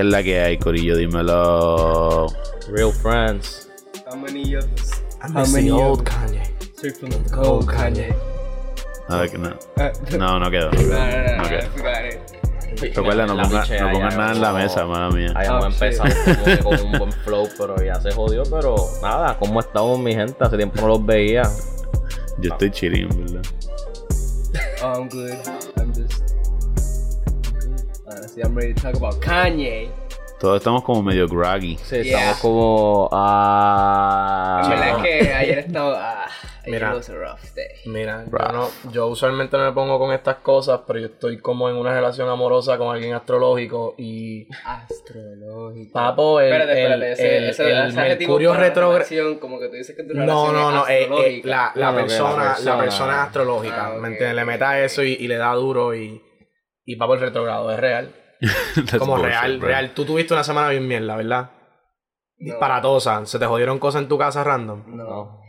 ¿Qué es la que hay, Corillo? Dímelo. Real friends. How many of us? How many old? Kanye. Straight from the cold Kanye. A ver, no. Uh, No, no quedó. no, no, no, no. Recuerda, pongas nada en la mesa, mala mía. Habíamos Oh, shit. empezado con un buen flow, pero ya se jodió. Pero nada, ¿cómo estamos, mi gente? Hace tiempo no los veía. Yo estoy chilling, ¿verdad? Oh, I'm good. I'm just. Honestly, I'm ready to talk about Kanye. Todos estamos como medio groggy. Sí, Yeah. estamos como. Ah, En verdad es que ayer estaba. Ah, Mira. was a rough day. Mira, yo, no, yo usualmente no me pongo con estas cosas, pero yo estoy como en una relación amorosa con alguien astrológico y Astrológico. Papo, el, espérate, espérate. el- ese, el- ese, el Mercurio la relación, Como que tú dices que tu No, relación no, no, es eh, eh, la, la No, no, la persona, la persona- es astrológica, Ah, ¿me entiendes? Le meta eso y, y le da duro y, y papo el retrogrado, es real. Como bullshit, real, bro. real. Tú tuviste una semana bien mierda, ¿verdad? No. Disparatosa. ¿Se te jodieron cosas en tu casa random? No.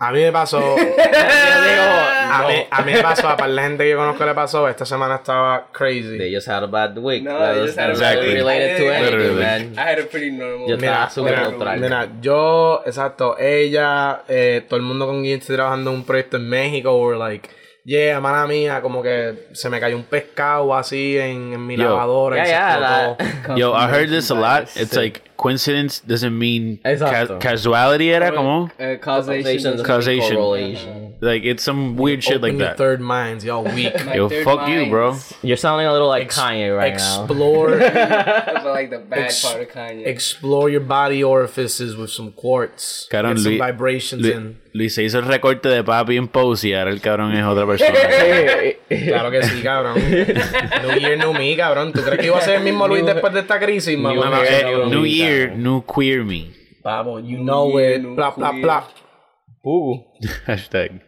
A mí me pasó. Yo digo, A, no. mí, a mí me pasó, para la gente que yo conozco le pasó, esta semana estaba crazy. They just had a bad week. No, That was a not week. related to I anything, Literally. man. I had a pretty normal. Yo Mira, mira, neutral. mira, yo, exacto, ella, eh, todo el mundo con quien estoy trabajando en un proyecto en México, were like, yeah, mala mía, como que se me cayó un pescado así en, en mi Yo. lavadora y Yeah, se yeah, explotó. Yo, I heard this a lot. It's Sí. like coincidence doesn't mean ca- Exacto. casuality era como Uh, causation. Causation. Correlation. like it's some weird shit like Open that. third minds, y'all weak. My Yo, third fuck you, bro. You're sounding a little like Ex- Kanye right now. explore, But like the bad Ex- part of Kanye. explore your body orifices with some quartz. Cabrón, Get some Luis- vibrations Lu- in. Luis se hizo el recorte de papi en pose y ahora el cabrón es otra persona. Claro que sí, cabrón. New Year, New Me, cabrón. ¿Tú crees que iba a ser el mismo Luis después de esta crisis, No, mamá? no, eh, New New Me, Year, cabrón. New Queer Me. Pavo, you know Year, it. New Bla, bla, Queer. bla. Uh. Hashtag.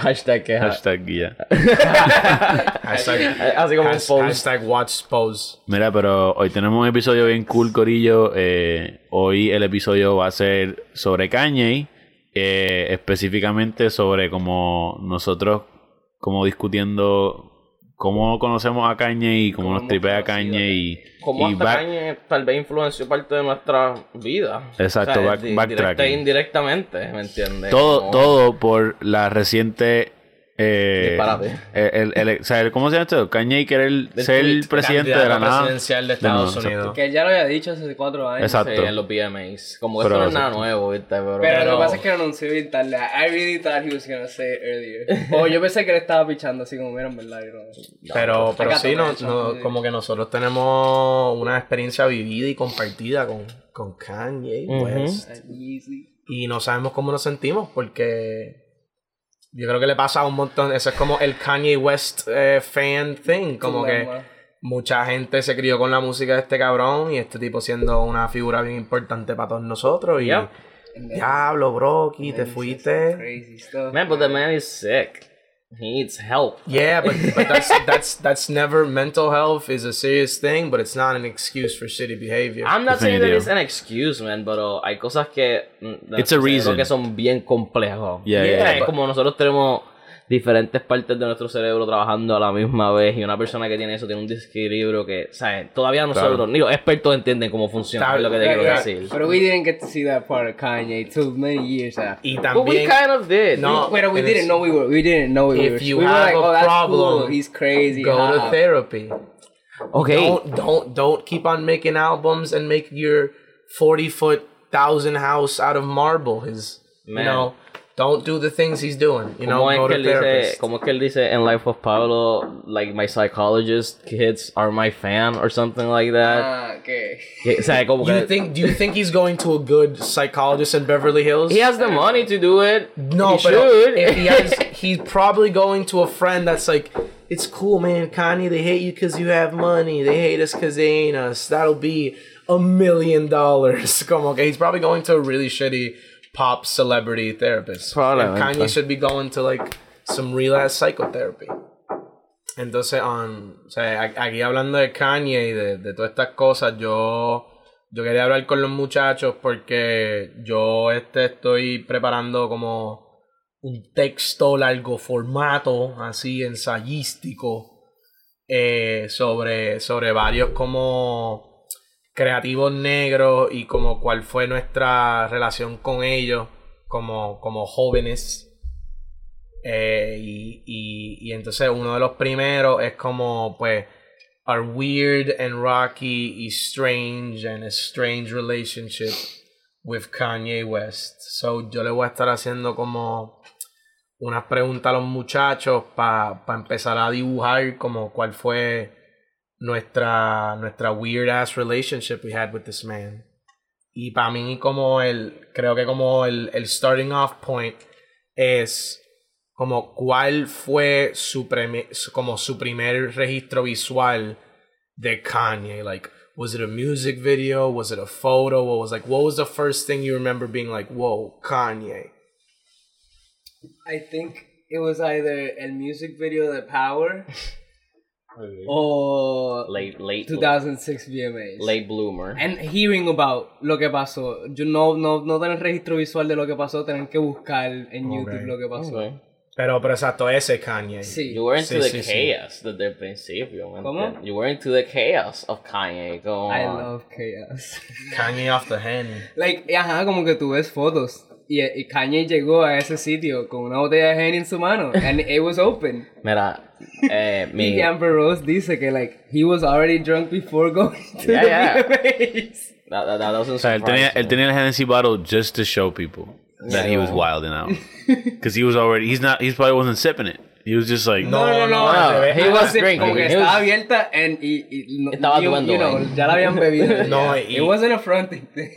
Hashtag que Hashtag guía. Hashtag, Así como un has- post. hashtag watch pose. Mira, pero hoy tenemos un episodio bien cool, Corillo. Eh, hoy el episodio va a ser sobre Kanye. eh, específicamente sobre cómo nosotros, como discutiendo cómo conocemos a Kanye y cómo, Cómo nos tripea Kanye y, Como y hasta back- Kanye tal vez influenció parte de nuestra vida. Exacto, back- di- backtracking. directa e indirectamente, ¿me entiendes? todo, Como- todo por la reciente... Eh, Disparate. el, el- el- o sea, ¿Cómo se llama esto? Kanye querer ser el presidente de la nada. presidencial de De Estados nuevo, Unidos. Que él ya lo había dicho hace cuatro años. Exacto. Sí, en los VMAs. Como que Pero- eso no es nada nuevo, ¿viste? Pero, Pero lo que pasa es que lo anunció bien tarde. I really thought he was gonna say it earlier. O yo pensé que él estaba pichando así como, mira, en verdad. yo no- Pero, pero sí, no, no- eso. como que nosotros tenemos una experiencia vivida y compartida con, con Kanye Ujú. West. Easy. Y no sabemos cómo nos sentimos porque yo creo que le pasa a un montón. Eso es como el Kanye West eh, fan thing. Como que mucha gente se crió con la música de este cabrón y este tipo siendo una figura bien importante para todos nosotros. Y Yep. Diablo, Brocky, te fuiste. Man, but the man is sick. He needs help. Yeah, but, but that's that's that's never mental health is a serious thing, but it's not an excuse for shitty behavior. I'm not saying that Definitivo. it's an excuse, man, pero hay cosas que mm, It's a reason. que son bien complejos. Yeah, yeah, es but- como nosotros tenemos diferentes partes de nuestro cerebro trabajando a la misma vez y una persona que tiene eso tiene un desequilibrio que, ¿sabes? Todavía nosotros, Claro. ni los expertos entienden cómo funciona, Está- es lo que te quiero right. decir. But we didn't get to see that part of Kanye till many years after. y But we también kind of did. No. But we and didn't know we were. We didn't know we If were. you we were have like, a oh, that's problem, cool. He's crazy. go to haha." therapy. Okay. Don't don't don't keep on making albums and make your forty foot thousand house out of marble. His you Man. know. Don't do the things he's doing. You know, ¿Cómo go to él dice, therapist. ¿Cómo que él dice en Life of Pablo, like my psychologist kids are my fan or something like that? Ah, okay. Que- o sea, como You que think? Do you think he's going to a good psychologist in Beverly Hills? he has the money to do it. No, he but should. if he has, he's probably going to a friend that's like, it's cool, man. Kanye, they hate you because you have money. They hate us because they ain't us. That'll be a million dollars. Como que he's probably going to a really shitty pop celebrity therapist. Probably, Kanye should be going to like some real ass psychotherapy. Entonces, um, o sea, aquí hablando de Kanye y de, de todas estas cosas, yo, yo quería hablar con los muchachos porque yo este, estoy preparando como un texto largo formato, así ensayístico, eh, sobre, sobre varios como creativos negros y como cuál fue nuestra relación con ellos como, como jóvenes. Eh, y, y, entonces uno de los primeros es como pues our weird and rocky y strange and a strange relationship with Kanye West. So yo le voy a estar haciendo como unas preguntas a los muchachos para empezar a dibujar como cuál fue nuestra, nuestra weird ass relationship we had with this man. Y para mí como el, creo que como el, el starting off point es como cuál fue su, premi- como su primer registro visual de Kanye. Like, was it a music video? Was it a photo? What was like, what was the first thing you remember being like, whoa, Kanye? I think it was either el music video de Power or Late, late, 2006 VMAs. late bloomer. And hearing about lo que pasó. Yo no, no, no tener registro visual de lo que pasó, tener que buscar en YouTube lo que pasó. Okay. Pero, pero exacto, ese Kanye. Sí. You were into Sí, the sí, sí. chaos desde el principio, ¿me ¿Cómo? You were into the chaos of Kanye. Como, I love chaos. Kanye off the hen. like, ajá, como que tú ves fotos. Y, y Kanye llegó a ese sitio con una botella de Henny en su mano. And it was open. Mira, eh, mi... Y Amber Rose dice que, like, he was already drunk before going to Yeah, the yeah. VMAs. That, that, that doesn't O sea, él tenía, él tenía el Hennessy bottle just to show people that he was Yeah. wilding out. Because he was already, he's not, he probably wasn't sipping it. He was just like, No, no, no. no, al revés. he was drinking. Como que He estaba was- abierta and, y, y no- Estaba you, you know, ahí. ya la habían bebido. No, y- It wasn't a fronting thing.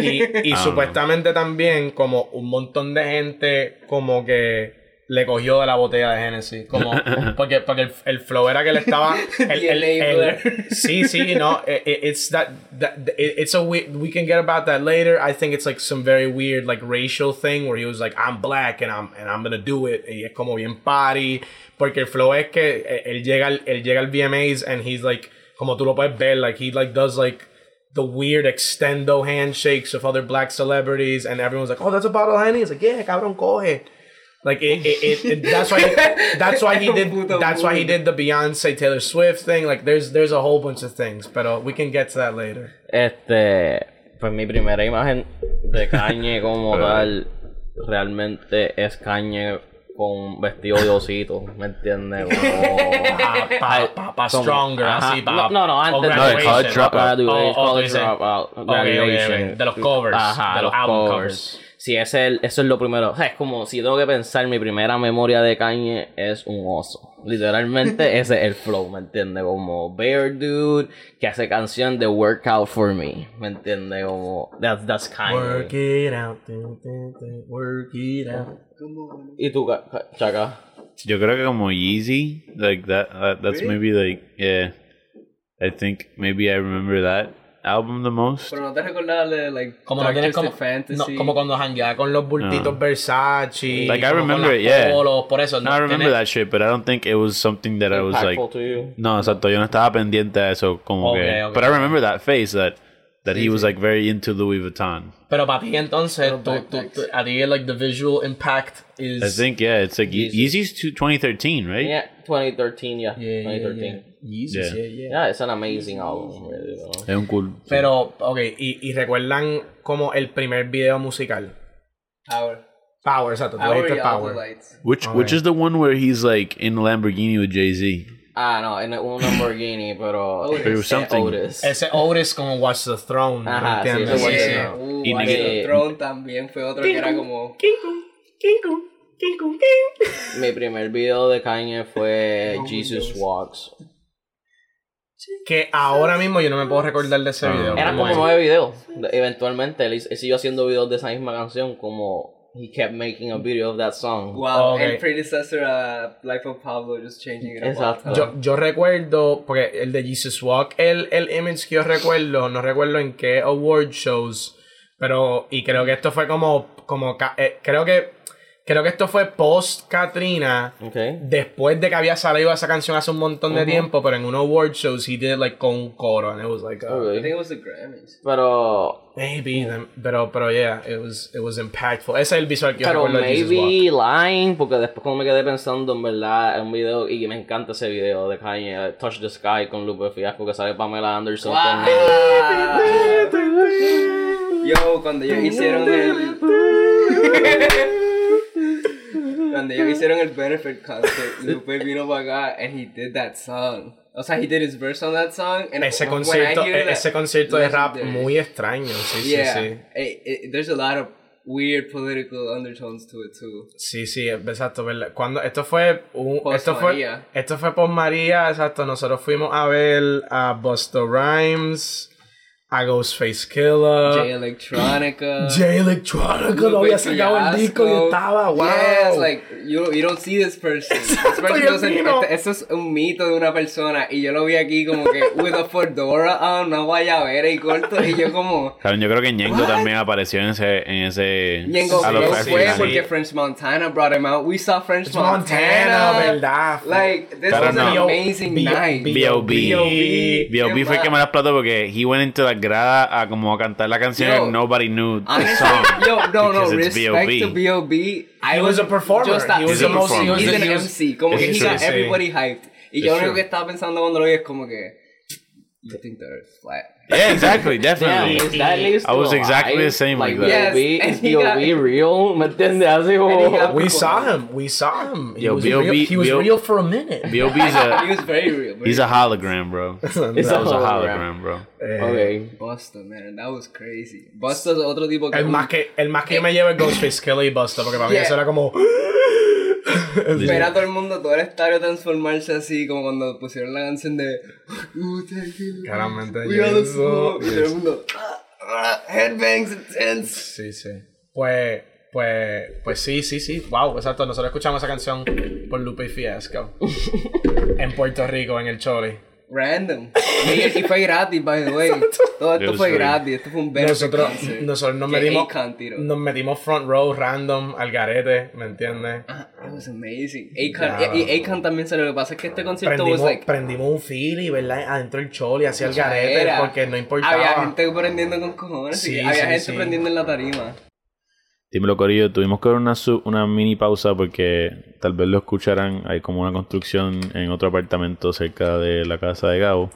Y, y Ah, supuestamente también como un montón de gente como que le cogió de la botella de Genesis. Como, porque, porque el, el flow era que le estaba... El, el- el- sí, sí, no. it- it- it's that, that it- it's a we, we can get about that later. I think it's like some very weird like racial thing where he was like, I'm black and I'm, and I'm gonna do it. Y es como bien party. Porque el flow es que eh, él llega, al- él llega al VMAs and he's like, como tú lo puedes ver, like he like does like the weird extendo handshakes of other black celebrities, and everyone's like, "Oh, that's a bottle of Henny." It's like, "Yeah, cabrón, coge." Like it, it, it, it- that's why that's why he did that's why he did the Beyonce Taylor Swift thing. Like there's there's a whole bunch of things, but uh, we can get to that later. Este, pues mi primera imagen de Kanye como tal realmente es Kanye con vestido de osito, ¿me entiendes? Ah, como- Pa, pa, pa, pa stronger, Ajá. así, pa- No, no, no, antes No, they call it graduation. drop out. Graduation, Oh, oh, oh call it tú oh, dices- drop out, ok, ok, ok. De los covers, Ajá, de los album covers. Sí, ese es el- eso es lo primero. O sea, es como si tengo que pensar, mi primera memoria de Kanye es un oso. Literalmente ese es el flow, ¿me entiendes? Como Bear Dude que hace canción de Workout for Me, ¿me entiendes? Como that's, that's Kanye. Work it out, dun, dun, dun, work it out. ¿Y tú, Chaca? yo creo que como Yeezy, like that, that that's maybe like, yeah. I think maybe I remember that album the most. Pero no te recordabas de, like, Como no Dark tienes Twisted como, Fantasy. no, como cuando jangueaba con los bultitos No. Versace. Like, I como con remember las it, yeah. polos, por eso. No, I remember tiene- that shit, but I don't think it was something that I was like, Impactful to you. no, exacto, yo no estaba pendiente a eso como Okay, que, okay. but I remember that face that that he was like very into Louis Vuitton. Pero para ti entonces, Los tú, tú, backpacks. tú- a ti like the visual impact is... I think yeah, it's like Ye- Yeezy's to 2013, right? Yeah, 2013, yeah. Yeah, yeah, 2013. yeah. Yeah. yeah, yeah. Yeah, it's an amazing album, really? Es un cool. Pero, ok, y, y recuerdan como el primer video musical. Power. Power, exacto, Power Power. Which which Okay. is the one where he's like in Lamborghini with Jay Z? Ah, no, en un Lamborghini, pero... Otis. Something. Otis. Ese Otis como Watch the Throne, Ajá, ¿me sí, Yeah. Throne. Uh, Watch the Throne también fue otro que era como... Mi primer video de Kanye fue Jesus Walks. Que ahora mismo yo no me puedo recordar de ese Ah. video. Eran ¿cómo como nueve videos. De- Eventualmente, él, siguió haciendo videos de esa misma canción, como... He kept making a video of that song. Wow, el predecessor a Life of Pablo, just changing it Exacto. Yo, yo recuerdo, porque el de Jesus Walk, el, el image que yo recuerdo, no recuerdo en qué award shows, pero, y creo que esto fue como, como, eh, creo que Creo que esto fue post Katrina. Ok. Después de que había salido esa canción hace un montón de tiempo, pero en unos award shows he did it like con un coro and it was like uh, Ok. I think it was the Grammys. Pero. maybe pero pero yeah, it was it was impactful. Ese es el visual que yo Pero recuerdo de Jesus maybe Walk. Line, porque después como me quedé pensando en verdad en un video, y me encanta ese video de Kanye, Touch the Sky con Lupe Fiasco, que sale Pamela Anderson Yo, cuando ellos hicieron el. cuando ellos hicieron el benefit concert, Lupe vino para acá and he did that song. O sea, he did his verse on that song. And Ese when concierto, that- ese concierto de rap muy extraño, sí, Yeah, sí, sí. eh, eh, there's a lot of weird political undertones to it too. Sí, sí, exacto, ¿verdad? Cuando esto fue un, esto fue esto fue por María, exacto, nosotros fuimos a ver a Busta Rhymes, a Ghostface Killer, J Electronica. Jay Electronica, no había sacado el disco y estaba, wow. Yes, like you, you don't see this person. This person Estoy doesn't, vino. este- esto es un mito de una persona y yo lo vi aquí como que with a fedora on, una guayabera y corto y yo como Claro, yo creo que Ñengo también apareció en ese. En ese Ñengo fue porque French Montana brought him out. We saw French Montana, Montana. verdad. Like this was an amazing B- night. B.O.B. B.O.B. Fue el que me la explotó porque he went into la grada a como a cantar la canción Yo, Nobody Knew the Honestly, song. yo, no, no, respect B.O.B.. to B.O.B. I He was a performer. Just He was a he's- performer. He's an He was- MC. Como que he got everybody hyped. Y It's yo lo único que estaba pensando cuando lo vi es como que. You think the earth's flat. Yeah, exactly, Damn, definitely. is that list I was exactly alive? the same like that. Yes, B.O.B. is B.O.B. real? But then Así And he We saw him. We saw him. He Yo, was B.O.B. real, he was B.O. real for a minute. B.O.B. is He was very real. Very he's a hologram, bro. It's That was a hologram. hologram, bro. Eh, Ok. Busta, man, that was crazy. Busta es otro tipo que. El más que, el más que yo me llevo es Ghostface Killer y Busta, porque para mí eso era como... Ver a todo el mundo, todo el estadio transformarse así, como cuando pusieron la canción de. "Ooh, take it, Claramente We are the eso, smoke", Y todo el mundo. "Ah, ah, Headbangs intense. Sí, sí. Pues, pues, pues sí, sí, sí. Wow, exacto. Nosotros escuchamos esa canción por Lupe y Fiasco. en Puerto Rico, en el Choli. Random. Y, y fue gratis, by the way. Todo esto fue gratis. Esto fue un Nosotros, concert. nosotros nos metimos, nos metimos front row random al garete, ¿me entiendes? Ah, It was amazing. Akon, Ya. y, y Akon también salió. Lo que pasa es que este concierto Prendimos, was like. prendimos un fili, ¿verdad? Adentro del Choli, hacia el garete, era. porque no importaba. Había gente prendiendo con cojones. Sí, y había sí, gente sí. prendiendo en la tarima. Dímelo, Corillo, tuvimos que dar una, una mini pausa porque tal vez lo escucharán. Hay como una construcción en otro apartamento cerca de la casa de Gabo.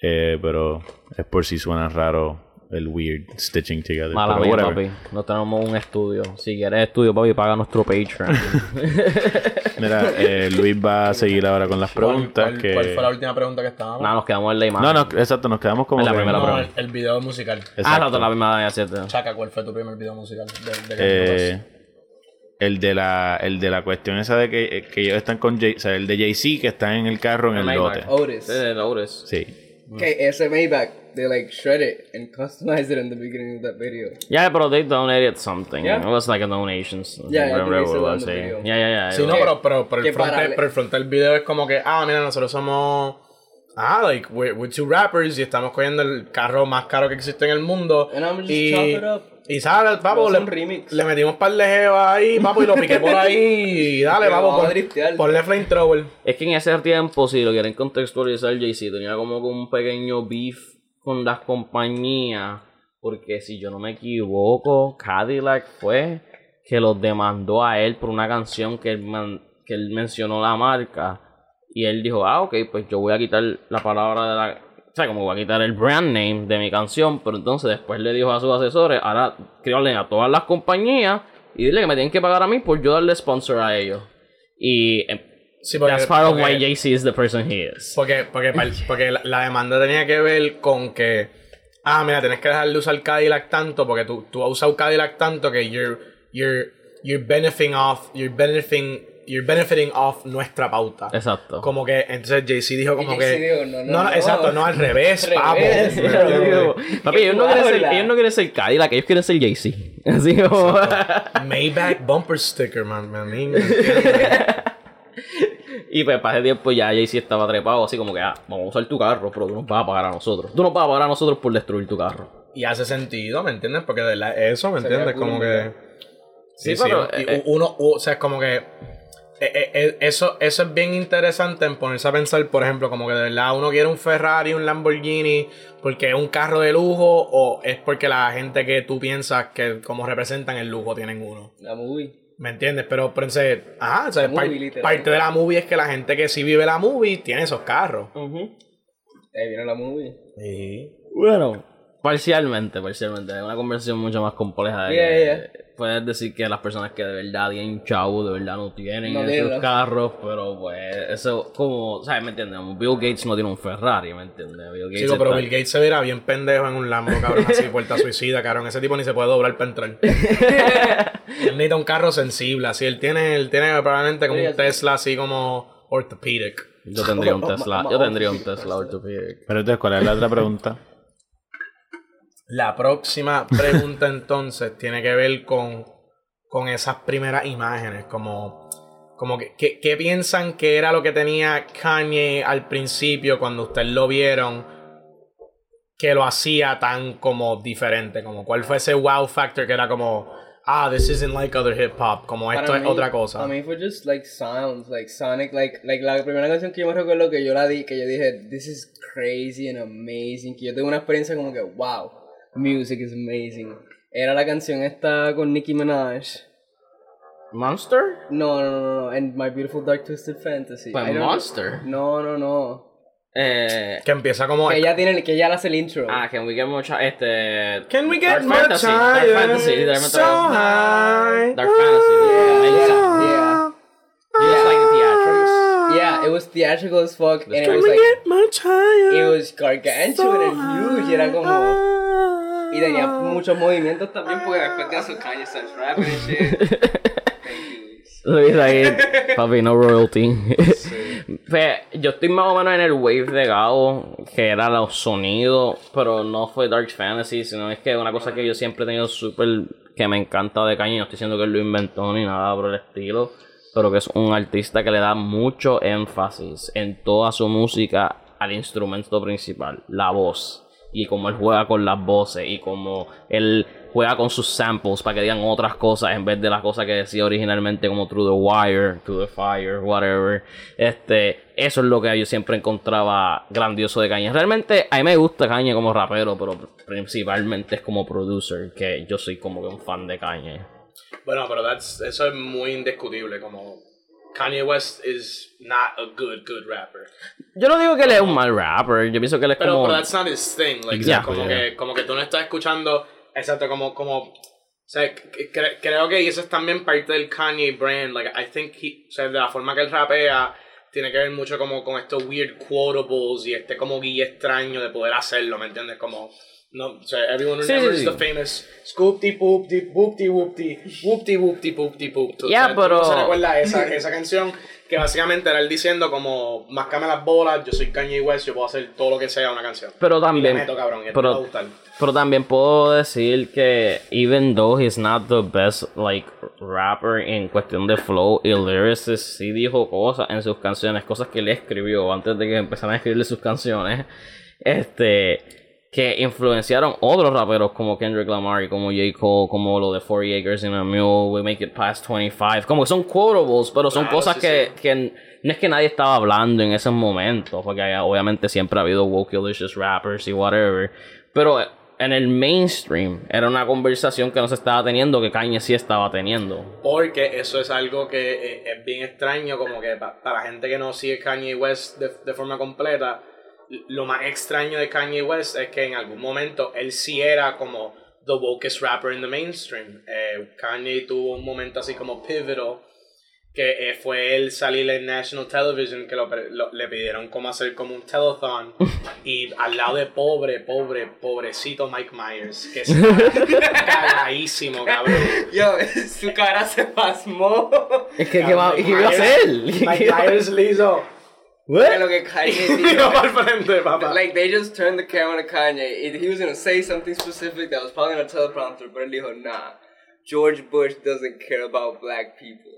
Eh, pero es por si suena raro el weird stitching together. Mala pero mía, papi. No tenemos un estudio. Si quieres estudio, papi, paga nuestro Patreon. Mira, eh, Luis va a seguir ahora con las preguntas. ¿Cuál, que... cuál fue la última pregunta que estábamos? Nada, nos quedamos en la imagen. No, no, exacto, nos quedamos como En la que- primera No, pregunta. el, el video musical. Ah, Exacto. no, la misma de cierto. Chaca, ¿cuál fue tu primer video musical? De, de Eh, el de la el de la cuestión esa de que, que ellos están con Jay, o sea, el de Jay-Z que está en el carro en el Maybach. lote. Otis. Sí, de Lourdes. Sí. Okay, ese Maybach, they like shred it and customize it in the beginning of that video. Yeah, pero they donated something. Yeah. It was like a donations. Yeah, was, video. Yeah, yeah, yeah. Sí, no, pero, pero, pero, el frontal, pero el frontal video es como que, ah, mira, nosotros somos, ah, like, we're, we're two rappers y estamos cogiendo el carro más caro que existe en el mundo. And I'm just y, chop it up. y sale, papo, le, un le metimos par de jeva ahí, papo, y lo piqué por ahí, y dale, papo, pon- ponle flamethrower. Es que en ese tiempo, si lo quieren contextualizar, Jay-Z tenía como un pequeño beef con las compañías. Porque si yo no me equivoco, Cadillac fue que los demandó a él por una canción que él, man- que él mencionó la marca. Y él dijo, ah, ok, pues yo voy a quitar la palabra de la... O sea, como voy a quitar el brand name de mi canción. Pero entonces después le dijo a sus asesores, ahora créanle a todas las compañías y dile que me tienen que pagar a mí por yo darle sponsor a ellos. Y eh, Sí, porque, that's part of porque- why Jay-Z is the person he is. Porque, porque, porque la, la demanda tenía que ver con que, ah, mira, tienes que dejar de usar Cadillac tanto porque tú, tú has usado Cadillac tanto que you're, you're, you're benefiting off, you're benefiting, you're benefiting off nuestra pauta. Exacto. Como que, entonces Jay-Z dijo como que... Dijo, no, no, no. exacto, no, al revés, papo. Papi, ellos no, quieren ser, ellos no quieren ser Cadillac, ellos quieren ser Jay-Z. Así como... Maybach bumper sticker, man, man. Y pues para ese tiempo ya Jay-Z estaba trepado así como que, ah, vamos a usar tu carro, pero tú nos vas a pagar a nosotros. Tú nos vas a pagar a nosotros por destruir tu carro. Y hace sentido, ¿me entiendes? Porque de verdad eso, ¿me entiendes? Como que... Sí, Sí, pero, y eh, uno, o sea, es como que eh, eh, eh, eso, eso es bien interesante en ponerse a pensar, por ejemplo, como que de verdad uno quiere un Ferrari, un Lamborghini, porque es un carro de lujo, o es porque la gente que tú piensas que como representan el lujo tienen uno. La movie. ¿Me entiendes? Pero, pero entonces, ajá, o sea, par- parte de la movie es que la gente que sí vive la movie tiene esos carros. Ahí viene la movie. Bueno, parcialmente, parcialmente. Es una conversación mucho más compleja. de Yeah, que yeah. Puedes decir que las personas que de verdad tienen chavo, de verdad no tienen No esos los- carros, pero pues eso como, ¿sabes? ¿Me entiendes? Bill Gates no tiene un Ferrari, ¿me entiendes? Bill Gates Chico, pero Bill Gates se verá bien pendejo en un Lambo, cabrón, así, puerta suicida, cabrón. Ese tipo ni se puede doblar para entrar. él necesita un carro sensible, así. Él tiene, él tiene probablemente como un Tesla así como orthopedic. Yo tendría un Tesla, yo tendría un Tesla orthopedic. Pero entonces, ¿cuál es la otra pregunta? La próxima pregunta entonces tiene que ver con, con esas primeras imágenes, como, como que, que- ¿qué piensan que era lo que tenía Kanye al principio cuando ustedes lo vieron que lo hacía tan como diferente? Como cuál fue ese wow factor que era como, ah, this isn't like other hip hop, como esto Para es mí- otra cosa. A mí fue just like sounds, like Sonic, like, like la primera canción que yo me recuerdo que yo la di, que yo dije, this is crazy and amazing, que yo tuve una experiencia como que, wow, music is amazing. Era la canción esta con Nicki Minaj. ¿Monster? No, no, no, no, and My Beautiful Dark Twisted Fantasy. Pues I don't- Monster. No, no, no. Eh, Que empieza como... Que ella tiene, que ella hace el intro. ah, Can We Get Much Este... Can we Dark get much Fantasy, Dark higher, Fantasy, literalmente so high? Dark Fantasy. yeah, yeah. You just like the theatrics. Yeah, it was theatrical as fuck, and it Can was we like, get much higher? it was gargantuan and huge, era como... Y tenía muchos movimientos también porque después de eso Kanye starts rapping and shit. Ahí, papi, no royalty. Fe, yo estoy más o menos en el wave de Gabo, que era los sonidos, pero no fue Dark Fantasy, sino es que una cosa que yo siempre he tenido súper que me encanta de Kanye, no estoy diciendo que él lo inventó ni nada por el estilo, pero que es un artista que le da mucho énfasis en toda su música al instrumento principal, la voz. Y como él juega con las voces y como él juega con sus samples para que digan otras cosas en vez de las cosas que decía originalmente como Through the Wire, Through the Fire, whatever. Este, eso es lo que yo siempre encontraba grandioso de Kanye. Realmente a mí me gusta Kanye como rapero, pero principalmente es como producer, que yo soy como que un fan de Kanye. Bueno, pero that's, eso es muy indiscutible, como Kanye West is not a good, good rapper. Yo no digo que él es un mal rapper, yo pienso que él es Pero, como... pero that's not his thing, like, Exacto, como, yeah. que, como que tú no estás escuchando, exacto, como, como, o sea, cre- creo que eso es también parte del Kanye brand, like, I think he, o sea, de la forma que él rapea, tiene que ver mucho como con estos weird quotables y este como guía extraño de poder hacerlo, ¿me entiendes? Como, no, sea, everyone Sí, remembers sí, sí. the famous scoopty poopty whoopty whoopty whoopty whoopty poopty poop. Tú- Yeah, o sea, tú pero- no se recuerda esa, esa canción que básicamente era él diciendo como, mascame las bolas, yo soy Kanye West, yo puedo hacer todo lo que sea una canción. Pero Y también... meto, cabrón, y te pero- va a gustar. Pero también puedo decir que even though he's not the best like rapper en cuestión de flow y lyrics, sí dijo cosas en sus canciones, cosas que él escribió antes de que empezaran a escribirle sus canciones, este que influenciaron otros raperos como Kendrick Lamar y como J. Cole, como lo de 40 Acres in a Mule, We Make It Past 25, como que son quotables, pero son Claro, cosas sí, que, sí. que no es que nadie estaba hablando en esos momentos, porque hay- obviamente siempre ha habido woke-licious rappers y whatever, pero en el mainstream era una conversación que no se estaba teniendo, que Kanye sí estaba teniendo. Porque eso es algo que eh, es bien extraño, como que pa- para la gente que no sigue Kanye West de, de forma completa, lo más extraño de Kanye West es que en algún momento él sí era como the wokest rapper in the mainstream. Eh, Kanye tuvo un momento así como pivotal, que eh, fue él salir en National Television, que lo, lo- le pidieron como hacer como un telethon, y al lado de pobre, pobre, pobrecito Mike Myers, que está cagadísimo, cabrón. Yo, su cara se pasmó. Es que, ¿qué, va- Mike ¿qué iba a Myers- hacer? Mike Myers le hizo. Fue lo que Kanye Mira dijo. para el frente, papá. Like they just turned the camera to Kanye. He was gonna say something specific that was probably on a teleprompter, but él dijo, nah. George Bush doesn't care about black people.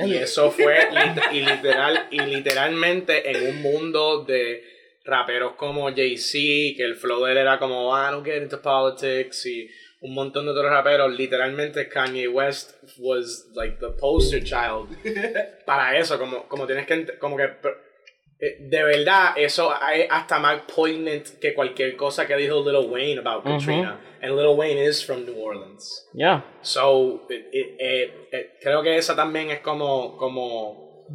Y eso fue y literal y literalmente en un mundo de raperos como Jay-Z, que el flow de él era como, I don't get into politics y un montón de otros raperos, literalmente Kanye West was like the poster child para eso, como, como tienes que, como que, de verdad, eso es hasta más poignant que cualquier cosa que dijo Lil Wayne about Katrina. And Lil Wayne is from New Orleans. Yeah. So, it- it- eh, eh, creo que esa también es como, como,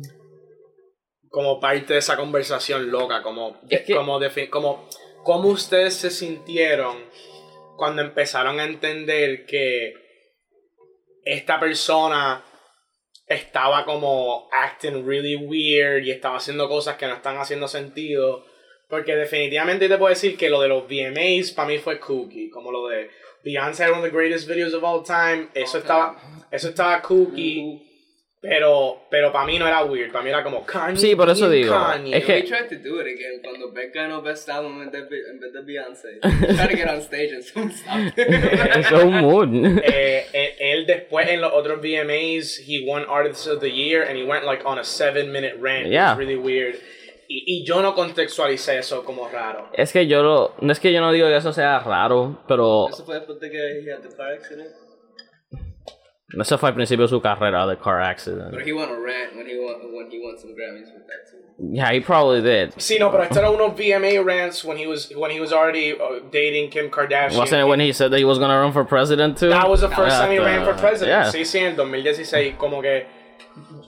como parte de esa conversación loca, como, Es que- como, como, cómo ustedes se sintieron cuando empezaron a entender que esta persona estaba como acting really weird y estaba haciendo cosas que no están haciendo sentido. Porque definitivamente te puedo decir que lo de los VMAs para mí fue kooky, como lo de Beyoncé had one of the greatest videos of all time, eso estaba eso estaba kooky, pero pero para mí no era weird, para mí era como Kanye. Sí, por eso digo, Kanye. es que- We tried to do it again cuando Beck ganó Best Album en vez de, Beyoncé. Try to get on stage and someone stopped. Es un mood. eh, él, él después en los otros VMAs, he won Artist of the Year and he went like on a seven minute rant. It Yeah. was really weird. Y, y yo no contextualicé eso como raro. Es que yo lo, no es que yo no digo que eso sea raro, pero Eso fue después de que he had the car accident. Eso fue al principio de su carrera de car accident. But he went a rant when he won when he won some Grammys with that too. Yeah, he probably did. Sí, no, pero esto era unos VMA rants when he was when he was already uh, dating Kim Kardashian. Wasn't it when he said that he was gonna run for president too? That was the first Yeah, time he ran for president. yeah. Sí, sí, en 2016. Como que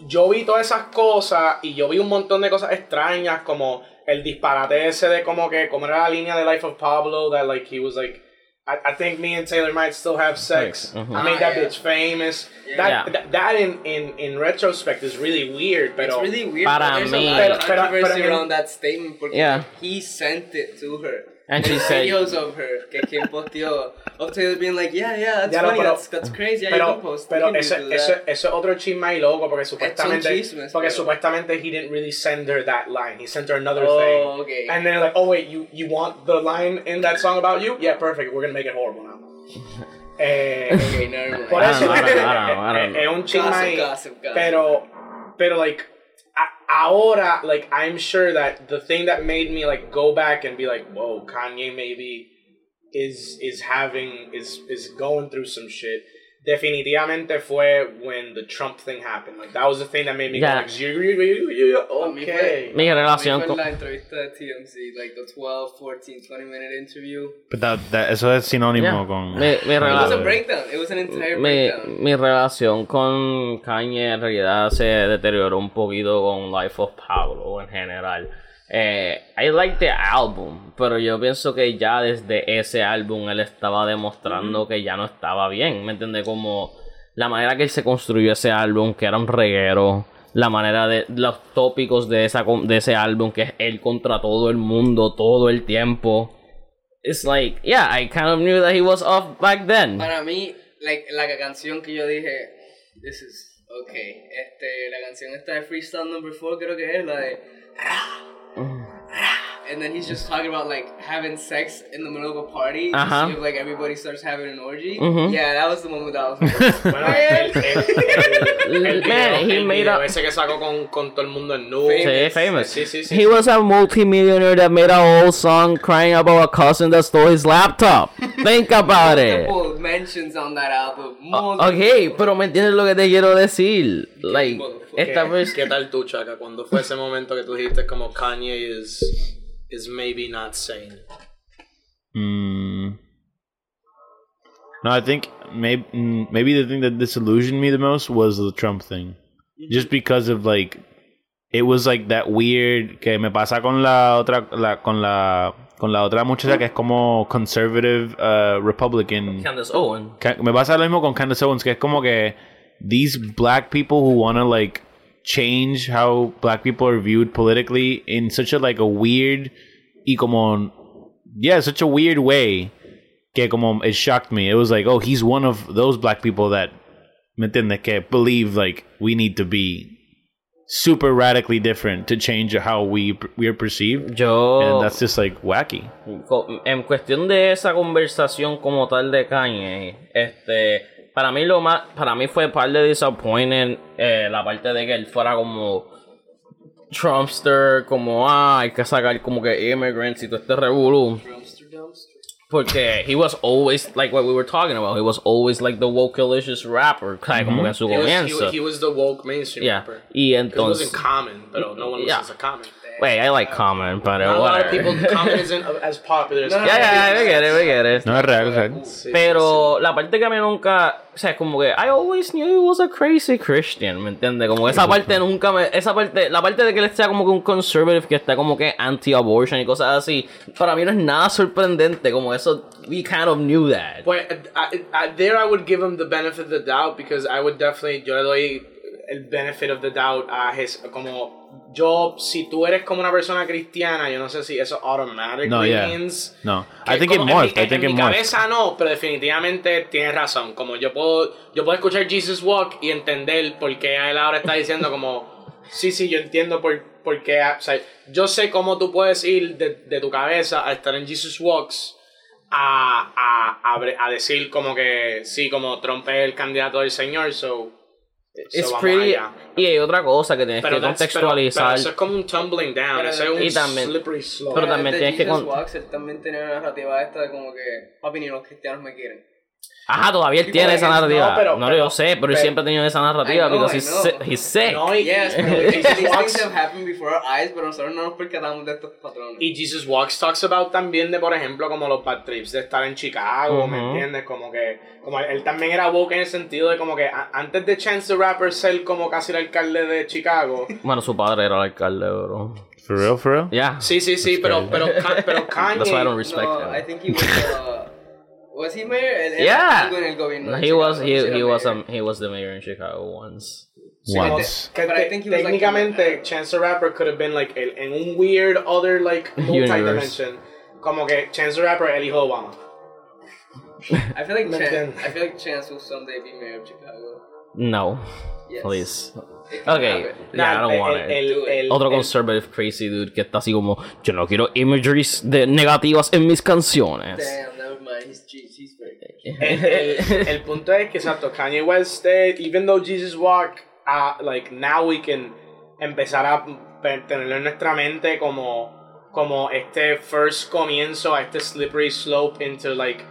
yo vi todas esas cosas y yo vi un montón de cosas extrañas como el disparate ese de como que, como era la línea de Life of Pablo, that like he was like, I, I think me and Taylor might still have sex. Mhm. I made that Ah, yeah. bitch famous. Yeah. That, that, that in, in, in retrospect is really weird, pero... It's really weird. Para but there's mí- a lot of Pero- pero- controversy around that statement because Yeah. he sent it to her. And she There's said- videos of her que quien posteó of Taylor being like, yeah, yeah, that's Ya no, funny, pero- that's, that's crazy. how you Pero, can post. pero you can eso, do eso, that." eso es otro chisme ahí loco porque supuestamente chismes, porque pero- supuestamente he didn't really send her that line. He sent her another Oh, thing. okay. And they're like, oh wait, you you want the line in that song about you? Yeah, perfect. We're gonna make it horrible now. eh, Okay, never mind. por I eso don't know, I don't know, I don't know. es un chisme Gossip, ahí, gossip, gossip. pero pero like a- ahora like I'm sure that the thing that made me like go back and be like, whoa, Kanye maybe is is having is is going through some shit. Definitivamente fue when the Trump thing happened. Like that was the thing that made me Yeah. go like, "You- you- you- you- okay. Mi relación con... la entrevista de TMZ, like the 12, 14, 20 minute interview. But that- that- eso es sinónimo Yeah. con. Mi, mi It was a relación... breakdown. It was an entire mi, breakdown. mi relación con Kanye en realidad se deterioró un poquito con Life of Pablo en general. Eh, I like the album, pero yo pienso que ya desde ese álbum él estaba demostrando que ya no estaba bien, ¿me entiendes? Como la manera que él se construyó ese álbum, que era un reguero, la manera de los tópicos de, esa, de ese álbum, que es él contra todo el mundo todo el tiempo. It's like, yeah, I kind of knew that he was off back then. Para mí, like, la canción que yo dije, this is okay. Este, la canción esta de Freestyle Number 4 creo que es la de. And then he's just talking about like having sex in the middle of a party. Uh-huh. see if like everybody starts having an orgy. Mm-hmm. Yeah, that was the moment that I was like, el, el, el Man, he made video up- ese que sacó con, con todo el mundo en nudo. Sí, famous. Sí, sí, sí. He was a multimillionaire that made a whole song crying about a cousin that stole his laptop. Think about it. multiple mentions on that album. Multiple. Ok, pero me entiendes lo que te quiero decir. Like, esta vez. ¿Qué tal tú, Chaka? Cuando fue ese momento que tú dijiste como Kanye is, is maybe not sane? Mm. No, I think maybe maybe the thing that disillusioned me the most was the Trump thing, just because of like it was like that weird que me pasa con la otra la, con la con la otra muchacha que es como conservative uh, Republican. Candace Owen. Ca- me pasa lo mismo con Candace Owens que es como que these black people who want to like change how black people are viewed politically in such a like a weird y como yeah such a weird way que como it shocked me. It was like oh he's one of those black people that me entiendes? Que believe like we need to be super radically different to change how we we are perceived. Yo. and that's just like wacky. en cuestión de esa conversación como tal de Kanye, este, para mí lo más, para mí fue par de disappointing eh, la parte de que él fuera como Trumpster, como ah, hay que sacar como que immigrants y todo este revolú. Porque he was always, like what we were talking about, he was always like the wokealicious rapper, like, como que en su was, comienzo. he, he was the woke mainstream yeah. rapper. Y 'Cause It wasn't entonces, common, but no one Yeah. listens to common. Wait, I like Common, but Not a lot of people, common isn't as popular as No, no, Yeah, yeah, yeah, we get it, we get it. No es real, real. Sí, Pero la parte que a mí nunca, o sea, es como que I always knew he was a crazy Christian, ¿me entiendes? Como que esa parte nunca me, esa parte, la parte de que él sea como que un conservative que está como que anti-abortion y cosas así, para mí no es nada sorprendente, como eso, we kind of knew that. Pues, I, I, there I would give him the benefit of the doubt because I would definitely, yo le doy el benefit of the doubt a his, como, yo, si tú eres como una persona cristiana, yo no sé si eso automatically No, yeah. means... No. I think it morphed. I think en it mi cabeza no, pero definitivamente tienes razón. Como yo puedo, yo puedo escuchar Jesus Walk y entender por qué él ahora está diciendo como, sí, sí, yo entiendo por, por qué, o sea, yo sé cómo tú puedes ir de, de tu cabeza a estar en Jesus Walks a, a, a, a decir como que, sí, como Trump es el candidato del señor, so... It's so pretty, y hay otra cosa que tienes Pero, que that's- pero- contextualizar. pero eso es como un tumbling down, Pero- eso es un y también- slippery slope. pero también tienes que con- Walks, él también tenía una narrativa esta de como que, papi, ni los cristianos me quieren. Ajá, todavía él tiene como esa narrativa. no, No, pero- lo pero- yo sé, pero, él pero- siempre ha tenido esa narrativa I he's, sick. No, y, Yes, pero these Jesus things Walks- have happened before our eyes, pero nosotros no nos percatamos de estos patrones. Y Jesus Walks talks about también de, por ejemplo, como los bad trips de estar en Chicago, ¿me Ujú. entiendes? Como que, como él, también era woke en el sentido de como que a- antes de Chance the Rapper ser como casi el alcalde de Chicago. Bueno, su padre era el alcalde, bro. For real, for real? Yeah. Sí, sí, sí, pero, pero, Ka- pero Kanye... That's why I don't respect no, him. I think he was, uh, was he mayor? Era Yeah. algo en el gobierno de he was he, he was mayor. um, he was the mayor in Chicago once. Once. But I think he was, like, técnicamente, Chance the Rapper could have been like el- en un weird other like multi-dimension. Como que Chance the Rapper el hijo de Obama. I feel like ¿Me Chance? I feel like Chance will someday be mayor of Chicago. No, Yes. please. Okay, yeah, I don't el- want el- it. el- el- Otro el- conservative crazy dude que está así como yo no quiero imageries de negativas en mis canciones. Damn, never mind. He's Jeez, he's very good. El, el, el punto es que exacto Kanye West eh, even though Jesus Walk uh, like now we can empezar a tenerlo en nuestra mente como como este first comienzo a este slippery slope into like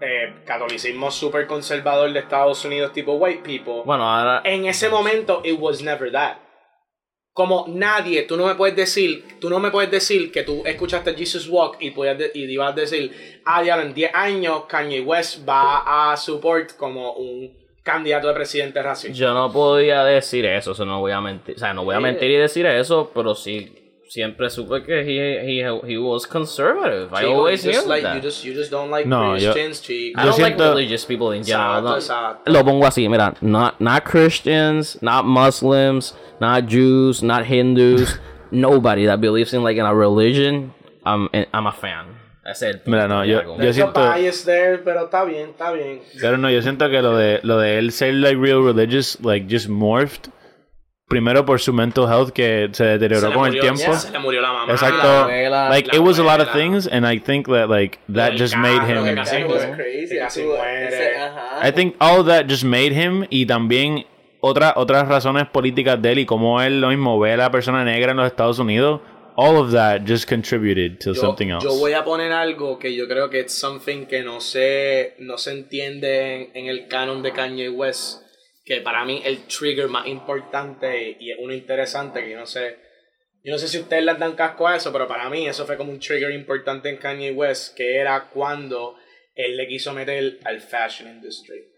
eh, catolicismo super conservador de Estados Unidos tipo white people. Bueno, ahora en ese momento it was never that como nadie, tú no me puedes decir, tú no me puedes decir que tú escuchaste Jesus Walk y, podías de- y ibas a decir, ah, ya en 10 años Kanye West va a support como un candidato de presidente racista. yo no podía decir eso, eso no voy a mentir, o sea, no voy a mentir y decir eso, pero sí siempre supe que he, he, he was conservative. I Chico, always you just knew like, that. you just, you just don't like No, yo- Christians, chico. I don't Yo like siento- religious people in general. Exacto, no. exacto. Lo pongo así, mira, not, not Christians, not Muslims, not Jews, not Hindus, nobody that believes in like in a religion, I'm, I'm a fan. That's it. Mira, no, yo- Algo. yo There's a siento- bias there, pero está bien, está bien. Pero no, yo siento que lo de lo de él ser like real religious, like just morphed. Primero por su mental health que se deterioró Se con murió- el tiempo. Se le murió la mamá. Exacto. abuela, like la it was a lot of things, and I think that like that del just made carro, que him. casi was crazy. casi muere. ese- ajá. I think all of that just made him y también otra, otras razones políticas de él y cómo él lo mismo ve a la persona negra en los Estados Unidos. All of that just contributed to yo, something else. yo voy a poner algo que yo creo que es something que no se, no se entiende en, en el canon de Kanye West. Que para mí el trigger más importante y es uno interesante que yo no sé. Yo no sé si ustedes le dan casco a eso, pero para mí eso fue como un trigger importante en Kanye West, que era cuando él le quiso meter al fashion industry.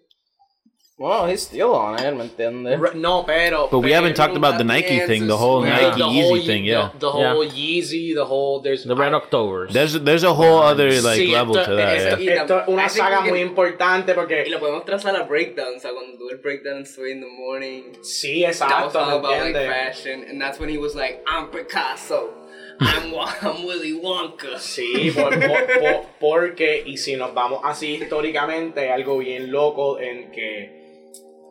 Well, he's still on it, ¿me entiendes? Re- No, pero. But we haven't talked about the Nike thing, the whole Yeah. Nike the Yeezy whole, thing, yeah. The, the whole Yeezy, the whole. There's The Red October. There's there's a whole other like Sí, level esto- to that. esto- yeah. esto una saga muy importante Y porque. lo podemos trazar a breakdown, o sea, cuando tuve el breakdown en in the Morning. Sí, That was exacto, all ¿me about like fashion, and that's when he was like, I'm Picasso, I'm, I'm Willy Wonka. Sí, por- por- por- porque, y si nos vamos así históricamente, algo bien loco en que